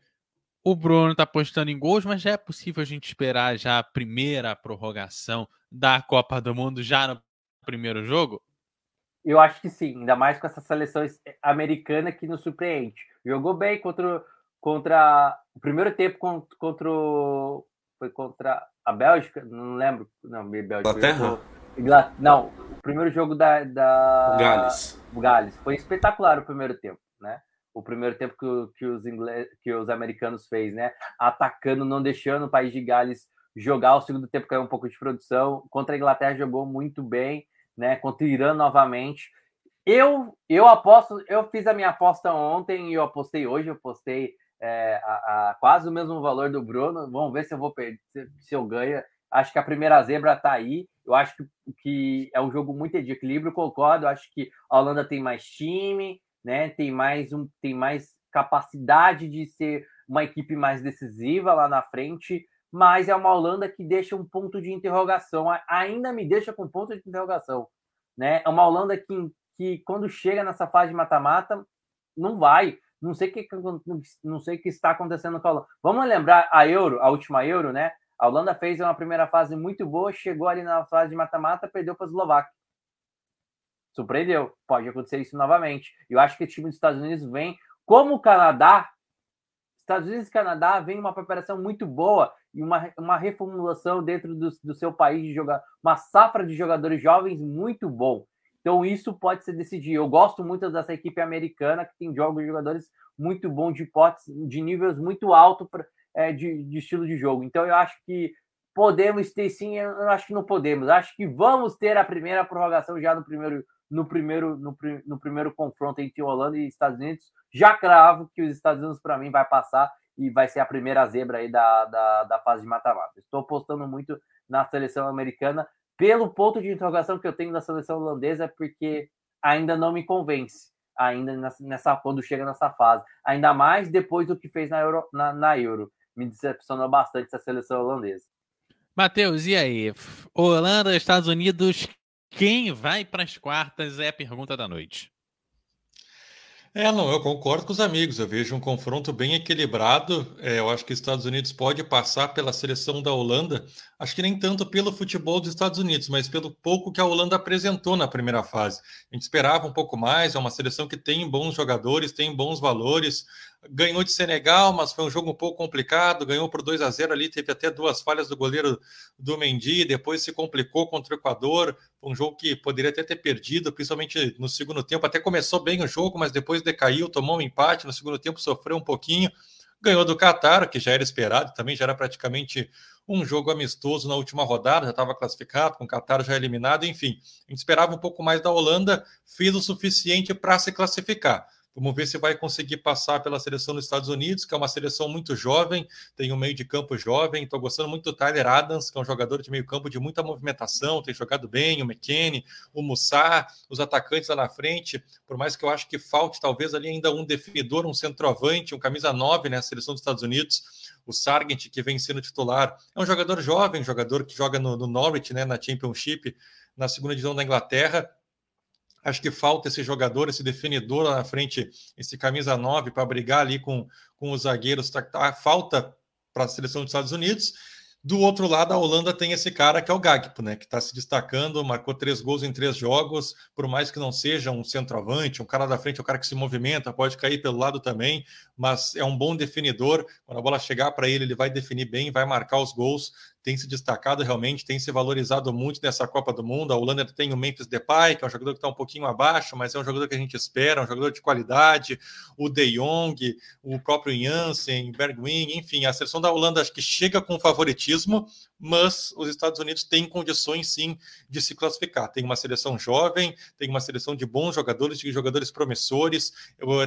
o Bruno tá apostando em gols, mas já é possível a gente esperar já a primeira prorrogação da Copa do Mundo já no primeiro jogo? Eu acho que sim, ainda mais com essa seleção americana que nos surpreende. Jogou bem contra, contra o primeiro tempo contra, contra foi contra a Bélgica, não lembro, não, Bélgica. Inglaterra? Não, o primeiro jogo da, da Gales. Gales. Foi espetacular o primeiro tempo, né? O primeiro tempo que, que, os ingleses, que os americanos fez, né? Atacando, não deixando o país de Gales jogar. O segundo tempo caiu um pouco de produção. Contra a Inglaterra jogou muito bem, né? Contra o Irã novamente. Eu, eu aposto, eu fiz a minha aposta ontem e eu apostei hoje, eu apostei é, a, a, quase o mesmo valor do Bruno. Vamos ver se eu vou perder, se, se eu ganho. Acho que a primeira zebra está aí. Eu acho que, que é um jogo muito de equilíbrio, concordo. Eu acho que a Holanda tem mais time, né? Tem mais um, tem mais capacidade de ser uma equipe mais decisiva lá na frente, mas é uma Holanda que deixa um ponto de interrogação, ainda me deixa com ponto de interrogação, né? É uma Holanda que, que quando chega nessa fase de mata-mata não vai, não sei que não sei o que está acontecendo com a Holanda. Vamos lembrar a Euro, a última Euro, né? A Holanda fez uma primeira fase muito boa, chegou ali na fase de mata-mata, perdeu para a Eslováquia. Surpreendeu. Pode acontecer isso novamente. Eu acho que o time dos Estados Unidos vem, como o Canadá, Estados Unidos e Canadá vem uma preparação muito boa e uma, uma reformulação dentro do, do seu país de jogar, uma safra de jogadores jovens muito bom. Então isso pode ser decidido. Eu gosto muito dessa equipe americana que tem jogos de jogadores muito bons de potes, de níveis muito alto é, de, de, estilo de jogo. Então eu acho que podemos ter sim, eu acho que não podemos. Acho que vamos ter a primeira prorrogação já no primeiro no primeiro no, no primeiro confronto entre Holanda e Estados Unidos. Já cravo que os Estados Unidos para mim vai passar e vai ser a primeira zebra aí da, da, da fase de mata-mata. Estou apostando muito na seleção americana pelo ponto de interrogação que eu tenho na seleção holandesa, porque ainda não me convence ainda nessa quando chega nessa fase, ainda mais depois do que fez na Euro, na, na Euro me decepcionou bastante essa seleção holandesa. Matheus, e aí? Holanda, Estados Unidos, quem vai para as quartas é a pergunta da noite. É, não, eu concordo com os amigos. Eu vejo um confronto bem equilibrado. É, eu acho que os Estados Unidos pode passar pela seleção da Holanda. Acho que nem tanto pelo futebol dos Estados Unidos, mas pelo pouco que a Holanda apresentou na primeira fase. A gente esperava um pouco mais. É uma seleção que tem bons jogadores, tem bons valores ganhou de Senegal, mas foi um jogo um pouco complicado, ganhou por 2 a 0 ali, teve até duas falhas do goleiro do Mendy, depois se complicou contra o Equador, um jogo que poderia até ter perdido, principalmente no segundo tempo, até começou bem o jogo, mas depois decaiu, tomou um empate, no segundo tempo sofreu um pouquinho, ganhou do Qatar, que já era esperado, também já era praticamente um jogo amistoso na última rodada, já estava classificado, com o Qatar já eliminado, enfim, a gente esperava um pouco mais da Holanda, fez o suficiente para se classificar. Vamos ver se vai conseguir passar pela seleção dos Estados Unidos, que é uma seleção muito jovem, tem um meio de campo jovem. Estou gostando muito do Tyler Adams, que é um jogador de meio campo de muita movimentação, tem jogado bem, o McKennie, o Mussar, os atacantes lá na frente. Por mais que eu acho que falte talvez ali ainda um definidor, um centroavante, um camisa 9 na né, seleção dos Estados Unidos. O Sargent, que vem sendo titular, é um jogador jovem, jogador que joga no, no Norwich, né, na Championship, na segunda divisão da Inglaterra Acho que falta esse jogador, esse definidor lá na frente, esse camisa 9 para brigar ali com, com os zagueiros. Tá, tá, falta para a seleção dos Estados Unidos. Do outro lado, a Holanda tem esse cara que é o Gagpo, né? Que está se destacando, marcou três gols em três jogos, por mais que não seja um centroavante, um cara da frente, um cara que se movimenta, pode cair pelo lado também, mas é um bom definidor. Quando a bola chegar para ele, ele vai definir bem, vai marcar os gols tem se destacado realmente, tem se valorizado muito nessa Copa do Mundo. A Holanda tem o Memphis Depay, que é um jogador que está um pouquinho abaixo, mas é um jogador que a gente espera, um jogador de qualidade. O De Jong, o próprio Jansen, Bergwijn, enfim, a seleção da Holanda acho que chega com favoritismo, mas os Estados Unidos têm condições sim de se classificar. Tem uma seleção jovem, tem uma seleção de bons jogadores, de jogadores promissores,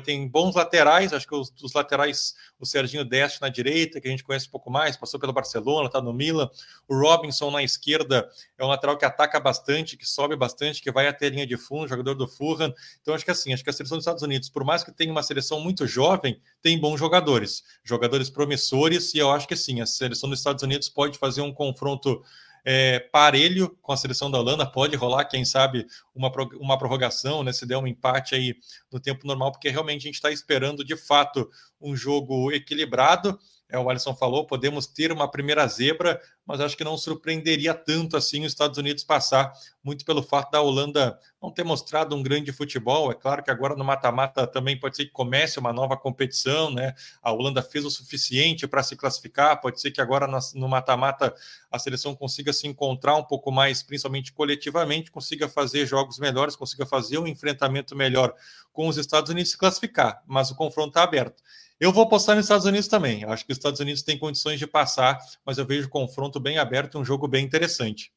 tem bons laterais, acho que os, os laterais, o Serginho Deste na direita, que a gente conhece um pouco mais, passou pelo Barcelona, está no Milan, o Robinson na esquerda é um lateral que ataca bastante, que sobe bastante, que vai até a linha de fundo, jogador do Fulham. Então acho que assim, acho que a seleção dos Estados Unidos, por mais que tenha uma seleção muito jovem, tem bons jogadores, jogadores promissores, e eu acho que sim, a seleção dos Estados Unidos pode fazer um confronto é, parelho com a seleção da Holanda, pode rolar, quem sabe, uma, uma prorrogação, né, se der um empate aí no tempo normal, porque realmente a gente está esperando de fato um jogo equilibrado é, o Alisson falou, podemos ter uma primeira zebra, mas acho que não surpreenderia tanto assim os Estados Unidos passar, muito pelo fato da Holanda não ter mostrado um grande futebol. É claro que agora no mata-mata também pode ser que comece uma nova competição, né? A Holanda fez o suficiente para se classificar, pode ser que agora no mata-mata a seleção consiga se encontrar um pouco mais, principalmente coletivamente, consiga fazer jogos melhores, consiga fazer um enfrentamento melhor com os Estados Unidos se classificar, mas o confronto está aberto. Eu vou apostar nos Estados Unidos também. Acho que os Estados Unidos têm condições de passar, mas eu vejo o confronto bem aberto um jogo bem interessante.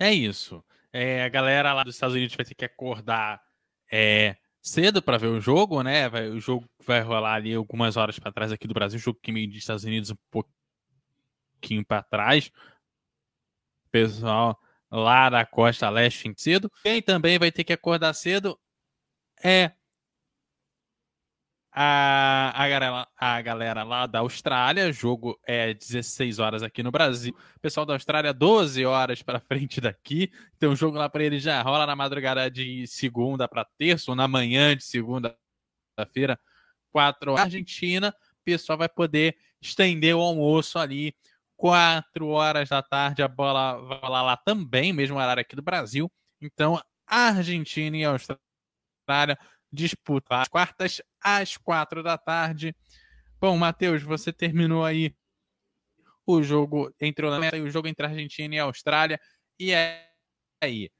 É isso. É, a galera lá dos Estados Unidos vai ter que acordar é, cedo para ver o jogo, né? Vai, o jogo vai rolar ali algumas horas para trás aqui do Brasil, jogo que meio dos Estados Unidos um pouquinho para trás. Pessoal lá da costa leste cedo. Quem também vai ter que acordar cedo é a, a, galera, a galera lá da Austrália. Jogo é 16 horas aqui no Brasil. Pessoal da Austrália, 12 horas para frente daqui. Então, o jogo lá para eles já rola na madrugada de segunda para terça, ou na manhã de segunda-feira, 4 horas. Argentina, o pessoal vai poder estender o almoço ali. 4 horas da tarde, a bola vai lá também, mesmo horário aqui do Brasil. Então, Argentina e Austrália disputa às quartas às quatro da tarde. Bom, Matheus, você terminou aí o jogo entre o e o jogo entre a Argentina e a Austrália. E aí,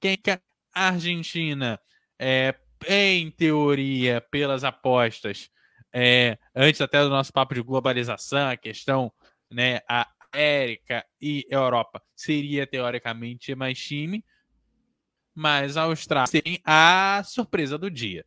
quem que a Argentina, é, em teoria, pelas apostas, é, antes até do nosso papo de globalização, a questão, né, a América e Europa seria teoricamente mais time, mas a Austrália tem a surpresa do dia.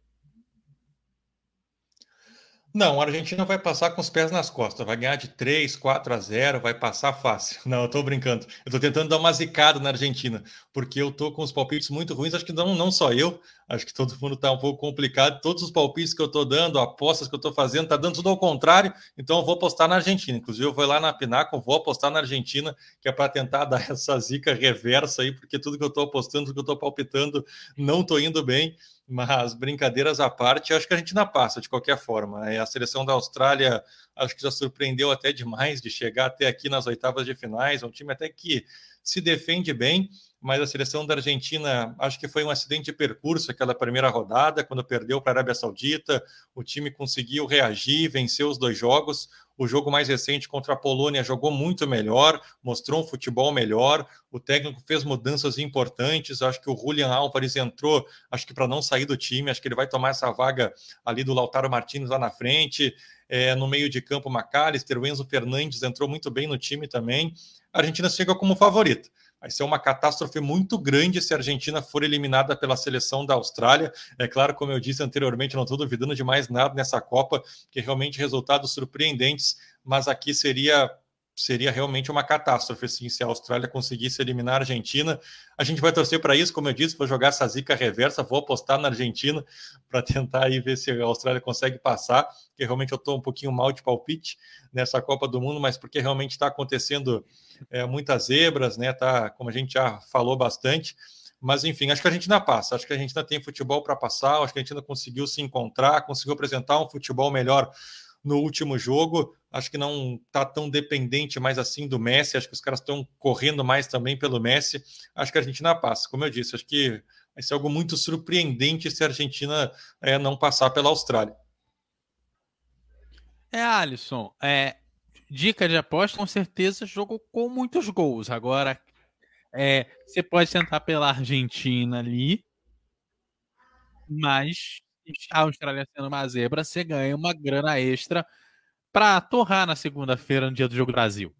Não, a Argentina vai passar com os pés nas costas, vai ganhar de 3, 4 a 0, vai passar fácil. Não, eu tô brincando. Eu tô tentando dar uma zicada na Argentina, porque eu tô com os palpites muito ruins, acho que não, não só eu, acho que todo mundo tá um pouco complicado. Todos os palpites que eu tô dando, apostas que eu tô fazendo, tá dando tudo ao contrário, então eu vou apostar na Argentina. Inclusive, eu vou lá na Pinaco, vou apostar na Argentina, que é para tentar dar essa zica reversa aí, porque tudo que eu tô apostando, tudo que eu tô palpitando, não tô indo bem. Mas brincadeiras à parte, acho que a gente não passa de qualquer forma. A seleção da Austrália acho que já surpreendeu até demais de chegar até aqui nas oitavas de finais. É um time até que se defende bem, mas a seleção da Argentina acho que foi um acidente de percurso aquela primeira rodada, quando perdeu para a Arábia Saudita. O time conseguiu reagir, venceu os dois jogos. O jogo mais recente contra a Polônia jogou muito melhor, mostrou um futebol melhor. O técnico fez mudanças importantes. Acho que o Julian Álvares entrou, acho que para não sair do time, acho que ele vai tomar essa vaga ali do Lautaro Martins lá na frente. É, no meio de campo, McAllister, o Enzo Fernandes entrou muito bem no time também. A Argentina chega como favorita. Vai ser uma catástrofe muito grande se a Argentina for eliminada pela seleção da Austrália. É claro, como eu disse anteriormente, não estou duvidando de mais nada nessa Copa, que realmente resultados surpreendentes, mas aqui seria seria realmente uma catástrofe assim, se a Austrália conseguisse eliminar a Argentina. A gente vai torcer para isso, como eu disse, vou jogar essa zica reversa, vou apostar na Argentina para tentar aí ver se a Austrália consegue passar, porque realmente eu estou um pouquinho mal de palpite nessa Copa do Mundo, mas porque realmente está acontecendo é, muitas zebras, né? Tá, como a gente já falou bastante. Mas, enfim, acho que a gente ainda passa. Acho que a gente ainda tem futebol para passar. Acho que a gente ainda conseguiu se encontrar, conseguiu apresentar um futebol melhor no último jogo. Acho que não está tão dependente mais assim do Messi. Acho que os caras estão correndo mais também pelo Messi. Acho que a Argentina passa. Como eu disse, acho que vai ser algo muito surpreendente se a Argentina é, não passar pela Austrália. É, Alisson, é, dica de aposta, com certeza, jogo com muitos gols. Agora, é, você pode tentar pela Argentina ali, mas a Austrália sendo uma zebra, você ganha uma grana extra para torrar na segunda-feira, no dia do Jogo do Brasil.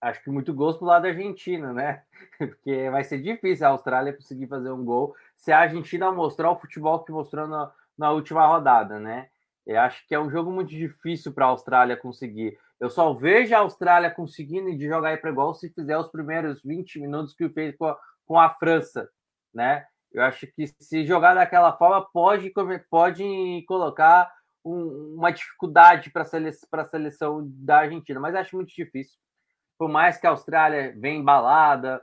Acho que muito gosto do lado da Argentina, né? Porque vai ser difícil a Austrália conseguir fazer um gol se a Argentina mostrar o futebol que mostrou na, na última rodada, né? Eu acho que é um jogo muito difícil para a Austrália conseguir. Eu só vejo a Austrália conseguindo de jogar para igual se fizer os primeiros 20 minutos que fez com a, com a França, né? Eu acho que se jogar daquela forma pode, pode colocar um, uma dificuldade para a seleção da Argentina, mas acho muito difícil. Por mais que a Austrália venha embalada,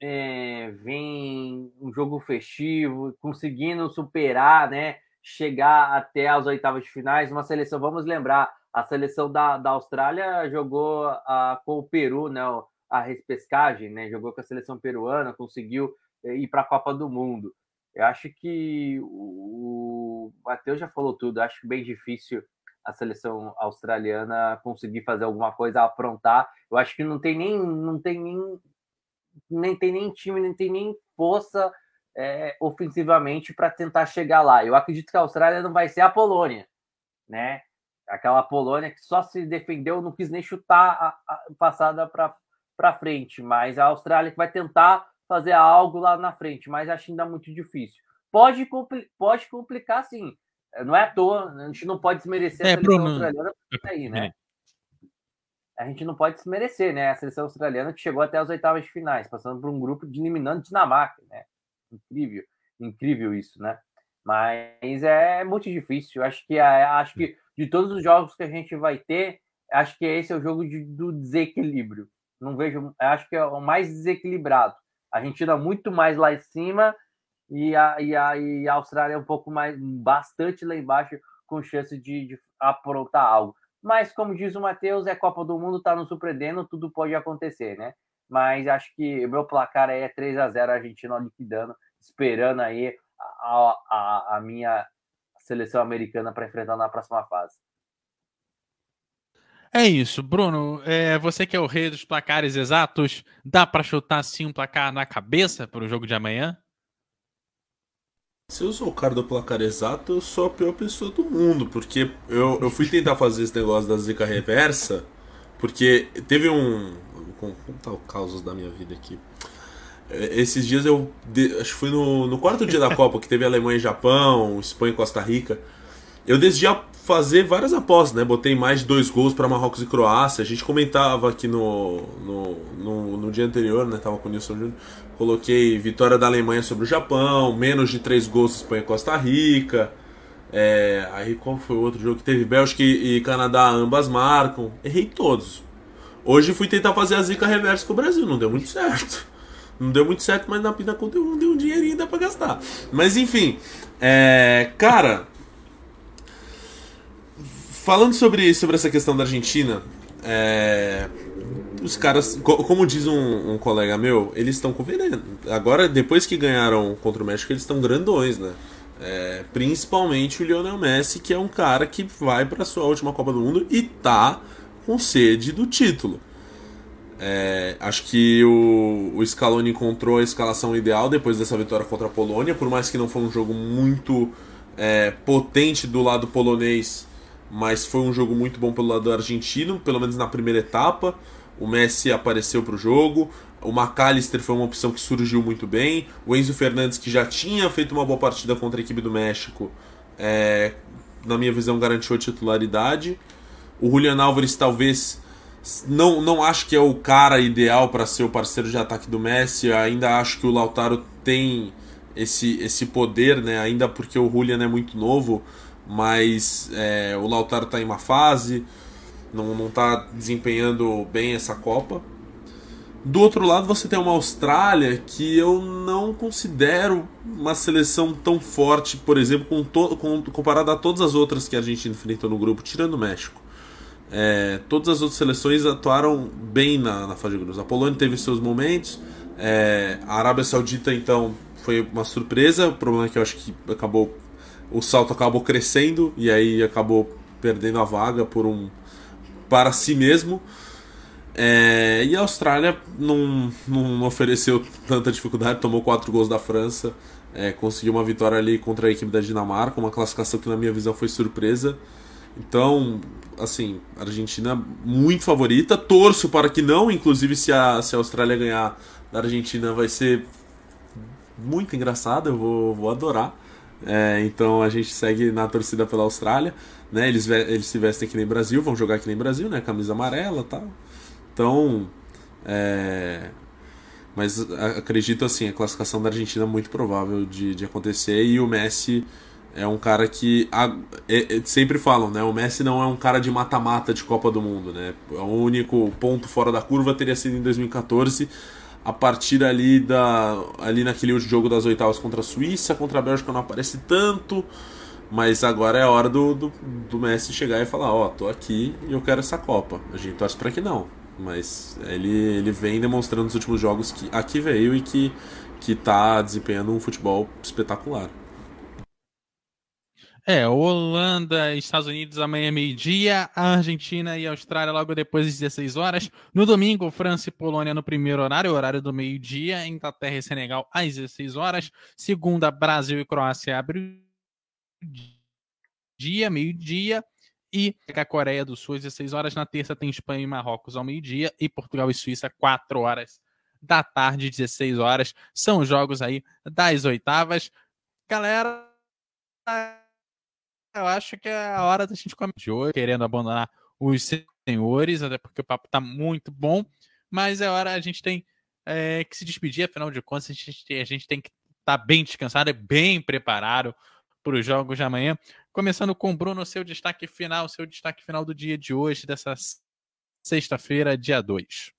é, vem um jogo festivo, conseguindo superar, né? Chegar até as oitavas de finais, uma seleção, vamos lembrar, a seleção da, da Austrália jogou a, com o Peru, né? A repescagem, né? Jogou com a seleção peruana, conseguiu ir para a Copa do Mundo. Eu acho que o, Matheus já falou tudo. Acho bem difícil a seleção australiana conseguir fazer alguma coisa, aprontar. Eu acho que não tem nem, não tem nem, nem tem nem time, nem tem nem força é, ofensivamente para tentar chegar lá. Eu acredito que a Austrália não vai ser a Polônia, né? Aquela Polônia que só se defendeu, não quis nem chutar a, a passada para frente, mas a Austrália que vai tentar fazer algo lá na frente, mas acho ainda muito difícil. Pode, compli pode complicar, sim. Não é à toa, a gente não pode desmerecer é, a seleção Bruno. australiana aí, né? A gente não pode desmerecer, né? A seleção australiana que chegou até as oitavas de finais, passando por um grupo de eliminando Dinamarca, né? Incrível, incrível isso, né? Mas é muito difícil. Acho que acho que de todos os jogos que a gente vai ter, acho que esse é o jogo de, do desequilíbrio. Não vejo, acho que é o mais desequilibrado. A Argentina muito mais lá em cima e a, e a, e a Austrália é um pouco mais, bastante lá embaixo, com chance de, de aprontar algo. Mas, como diz o Matheus, é Copa do Mundo, tá nos surpreendendo, tudo pode acontecer, né? Mas acho que o meu placar aí é 3 a 0 a Argentina liquidando, esperando aí a, a, a minha seleção americana para enfrentar na próxima fase. É isso, Bruno. É, você que é o rei dos placares exatos, dá para chutar sim um placar na cabeça para o jogo de amanhã? Se eu sou o cara do placar exato, eu sou a pior pessoa do mundo, porque eu, eu fui tentar fazer esse negócio da zica reversa, porque teve um. Vou contar o da minha vida aqui. É, esses dias eu. Acho que foi no, no quarto dia da Copa, que teve Alemanha e Japão, Espanha e Costa Rica. Eu decidi fazer várias apostas, né? Botei mais de dois gols para Marrocos e Croácia. A gente comentava aqui no, no, no, no dia anterior, né? Tava com o Nilson Júnior. Coloquei vitória da Alemanha sobre o Japão, menos de três gols Espanha e Costa Rica. É, aí qual foi o outro jogo que teve? Bélgica e Canadá, ambas marcam. Errei todos. Hoje fui tentar fazer a zica reversa com o Brasil, não deu muito certo. Não deu muito certo, mas na Pina deu, deu um dinheirinho ainda pra gastar. Mas enfim, é, cara, falando sobre, sobre essa questão da Argentina, é, os caras, como diz um, um colega meu, eles estão com veneno. Agora, depois que ganharam contra o México, eles estão grandões, né? É, principalmente o Lionel Messi, que é um cara que vai para sua última Copa do Mundo e tá com sede do título. É, acho que o, o Scaloni encontrou a escalação ideal depois dessa vitória contra a Polônia, por mais que não foi um jogo muito é, potente do lado polonês mas foi um jogo muito bom pelo lado argentino, pelo menos na primeira etapa. O Messi apareceu para o jogo, o McAllister foi uma opção que surgiu muito bem, o Enzo Fernandes, que já tinha feito uma boa partida contra a equipe do México, é, na minha visão garantiu a titularidade. O Julian Álvares talvez não, não acho que é o cara ideal para ser o parceiro de ataque do Messi, ainda acho que o Lautaro tem esse, esse poder, né? ainda porque o Julian é muito novo mas é, o Lautaro está em uma fase, não está desempenhando bem essa Copa. Do outro lado, você tem uma Austrália que eu não considero uma seleção tão forte, por exemplo, com com, comparada a todas as outras que a gente enfrentou no grupo, tirando o México. É, todas as outras seleções atuaram bem na, na fase de grupos. A Polônia teve seus momentos, é, a Arábia Saudita, então, foi uma surpresa. O problema é que eu acho que acabou o salto acabou crescendo e aí acabou perdendo a vaga por um para si mesmo. É, e a Austrália não, não ofereceu tanta dificuldade, tomou quatro gols da França, é, conseguiu uma vitória ali contra a equipe da Dinamarca, uma classificação que na minha visão foi surpresa. Então, assim, Argentina muito favorita. Torço para que não, inclusive se a, se a Austrália ganhar da Argentina vai ser muito engraçado, eu vou, vou adorar. É, então a gente segue na torcida pela Austrália. Né? Eles, eles se vestem aqui nem Brasil, vão jogar aqui nem Brasil, né? Camisa amarela tal. Então. É... Mas acredito assim, a classificação da Argentina é muito provável de, de acontecer e o Messi é um cara que a, é, é, sempre falam, né? O Messi não é um cara de mata-mata de Copa do Mundo, né? O único ponto fora da curva teria sido em 2014 a partir ali da ali naquele jogo das oitavas contra a Suíça, contra a Bélgica não aparece tanto, mas agora é a hora do, do, do Messi chegar e falar, ó, oh, tô aqui e eu quero essa Copa. A gente torce para que não, mas ele, ele vem demonstrando nos últimos jogos que aqui veio e que que tá desempenhando um futebol espetacular. É, Holanda, Estados Unidos amanhã meio-dia, Argentina e Austrália logo depois das 16 horas. No domingo, França e Polônia no primeiro horário, horário do meio-dia, Inglaterra e Senegal às 16 horas. Segunda, Brasil e Croácia abre dia, meio-dia. E a Coreia do Sul às 16 horas. Na terça tem Espanha e Marrocos ao meio-dia. E Portugal e Suíça, 4 horas da tarde, 16 horas. São jogos aí das oitavas. Galera eu acho que é a hora da gente começar de hoje, querendo abandonar os senhores, até porque o papo tá muito bom, mas é hora a gente tem é, que se despedir, afinal de contas, a gente, a gente tem que estar tá bem descansado e bem preparado para os jogos de amanhã. Começando com o Bruno, seu destaque final, seu destaque final do dia de hoje, dessa sexta-feira, dia 2.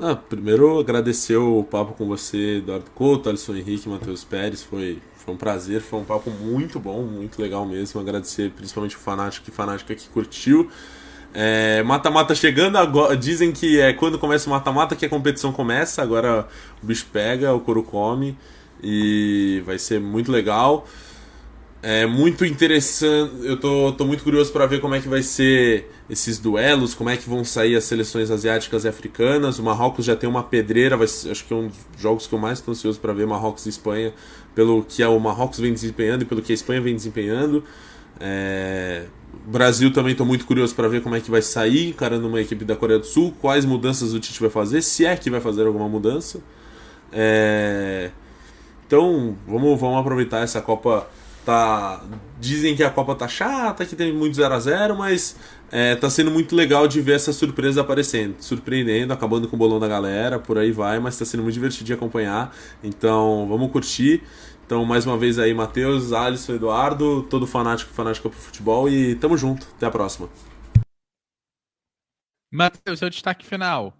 Ah, primeiro agradecer o papo com você, Eduardo Couto, Alisson Henrique, Matheus Pérez, foi foi um prazer, foi um papo muito bom, muito legal mesmo. Agradecer principalmente o Fanático e Fanática que curtiu. Mata-mata é, chegando agora. Dizem que é quando começa o mata-mata que a competição começa. Agora o bicho pega, o couro come. E vai ser muito legal. É muito interessante. Eu tô, tô muito curioso para ver como é que vai ser esses duelos, como é que vão sair as seleções asiáticas e africanas. O Marrocos já tem uma pedreira, vai acho que é um dos jogos que eu mais estou ansioso para ver Marrocos e Espanha, pelo que o Marrocos vem desempenhando e pelo que a Espanha vem desempenhando. É... Brasil também estou muito curioso para ver como é que vai sair, encarando uma equipe da Coreia do Sul, quais mudanças o Tite vai fazer, se é que vai fazer alguma mudança. É... Então, vamos, vamos aproveitar essa Copa tá dizem que a Copa tá chata, que tem muito 0 a 0 mas é, tá sendo muito legal de ver essa surpresa aparecendo, surpreendendo, acabando com o bolão da galera, por aí vai, mas tá sendo muito divertido de acompanhar. Então, vamos curtir. Então, mais uma vez aí, Matheus, Alisson, Eduardo, todo fanático fanática pro futebol e tamo junto. Até a próxima. Matheus, seu destaque final.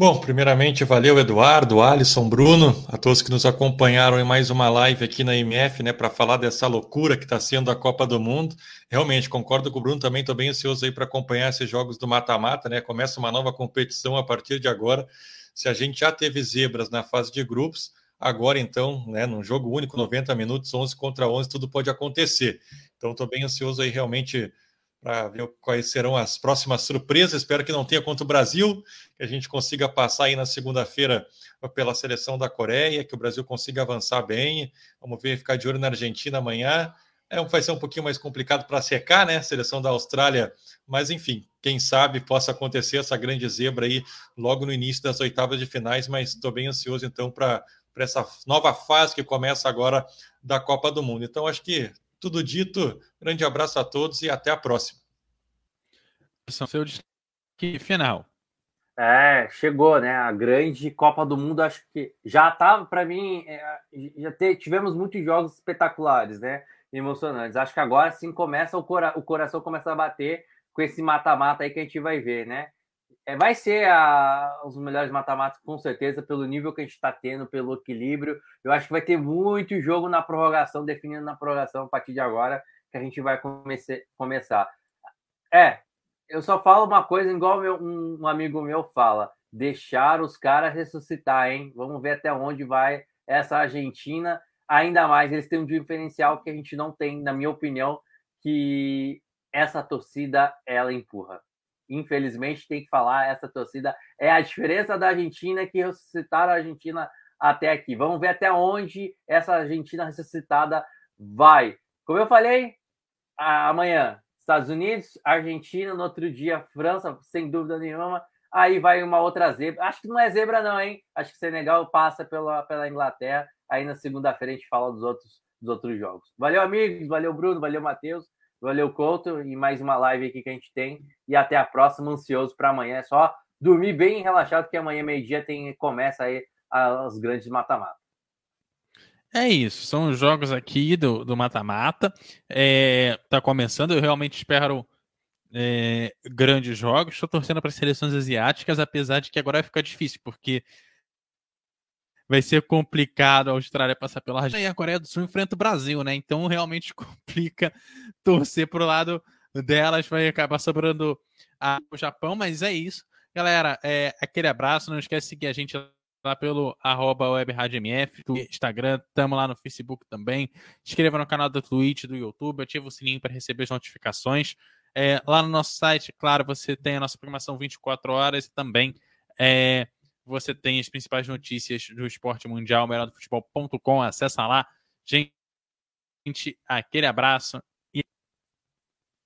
Bom, primeiramente, valeu Eduardo, Alisson, Bruno, a todos que nos acompanharam em mais uma live aqui na MF, né, para falar dessa loucura que está sendo a Copa do Mundo. Realmente, concordo com o Bruno, também estou bem ansioso aí para acompanhar esses jogos do mata-mata, né? Começa uma nova competição a partir de agora. Se a gente já teve zebras na fase de grupos, agora então, né, num jogo único, 90 minutos, 11 contra 11, tudo pode acontecer. Então, estou bem ansioso aí realmente para ver quais serão as próximas surpresas. Espero que não tenha contra o Brasil, que a gente consiga passar aí na segunda-feira pela seleção da Coreia, que o Brasil consiga avançar bem. Vamos ver, ficar de olho na Argentina amanhã. É, vai ser um pouquinho mais complicado para secar, né? Seleção da Austrália, mas enfim, quem sabe possa acontecer essa grande zebra aí logo no início das oitavas de finais. Mas estou bem ansioso então para essa nova fase que começa agora da Copa do Mundo. Então acho que tudo dito, grande abraço a todos e até a próxima. São seu destaque final. É, chegou, né? A grande Copa do Mundo, acho que já estava para mim, é, já te, tivemos muitos jogos espetaculares, né? Emocionantes. Acho que agora sim começa o, cora, o coração começa a bater com esse mata-mata aí que a gente vai ver, né? É, vai ser a, os melhores mata-matas, com certeza, pelo nível que a gente está tendo, pelo equilíbrio. Eu acho que vai ter muito jogo na prorrogação, definindo na prorrogação a partir de agora, que a gente vai comece, começar. É, eu só falo uma coisa, igual meu, um, um amigo meu fala: deixar os caras ressuscitar, hein? Vamos ver até onde vai essa Argentina. Ainda mais, eles têm um diferencial que a gente não tem, na minha opinião, que essa torcida ela empurra. Infelizmente tem que falar, essa torcida é a diferença da Argentina que ressuscitaram a Argentina até aqui. Vamos ver até onde essa Argentina ressuscitada vai. Como eu falei, amanhã Estados Unidos, Argentina, no outro dia França, sem dúvida nenhuma. Aí vai uma outra zebra. Acho que não é zebra não, hein? Acho que Senegal passa pela, pela Inglaterra. Aí na segunda-feira a gente fala dos outros, dos outros jogos. Valeu, amigos. Valeu, Bruno. Valeu, Matheus. Valeu, Couto. E mais uma live aqui que a gente tem. E até a próxima. Ansioso para amanhã. É só dormir bem relaxado, que amanhã, meio-dia, tem começa aí as grandes mata-mata. É isso, são os jogos aqui do mata-mata. É, tá começando, eu realmente espero é, grandes jogos. Estou torcendo para as seleções asiáticas, apesar de que agora vai ficar difícil, porque vai ser complicado a Austrália passar pela Argentina e a Coreia do Sul enfrenta o Brasil, né? Então realmente complica torcer pro lado delas, vai acabar sobrando a, o Japão, mas é isso. Galera, é, aquele abraço, não esquece de seguir a gente lá pelo arroba do Instagram, tamo lá no Facebook também. Inscreva no canal da Twitch, do YouTube, ativa o sininho para receber as notificações. É, lá no nosso site, claro, você tem a nossa programação 24 horas e também é, você tem as principais notícias do esporte mundial, melhor do futebol.com. Acessa lá. Gente, aquele abraço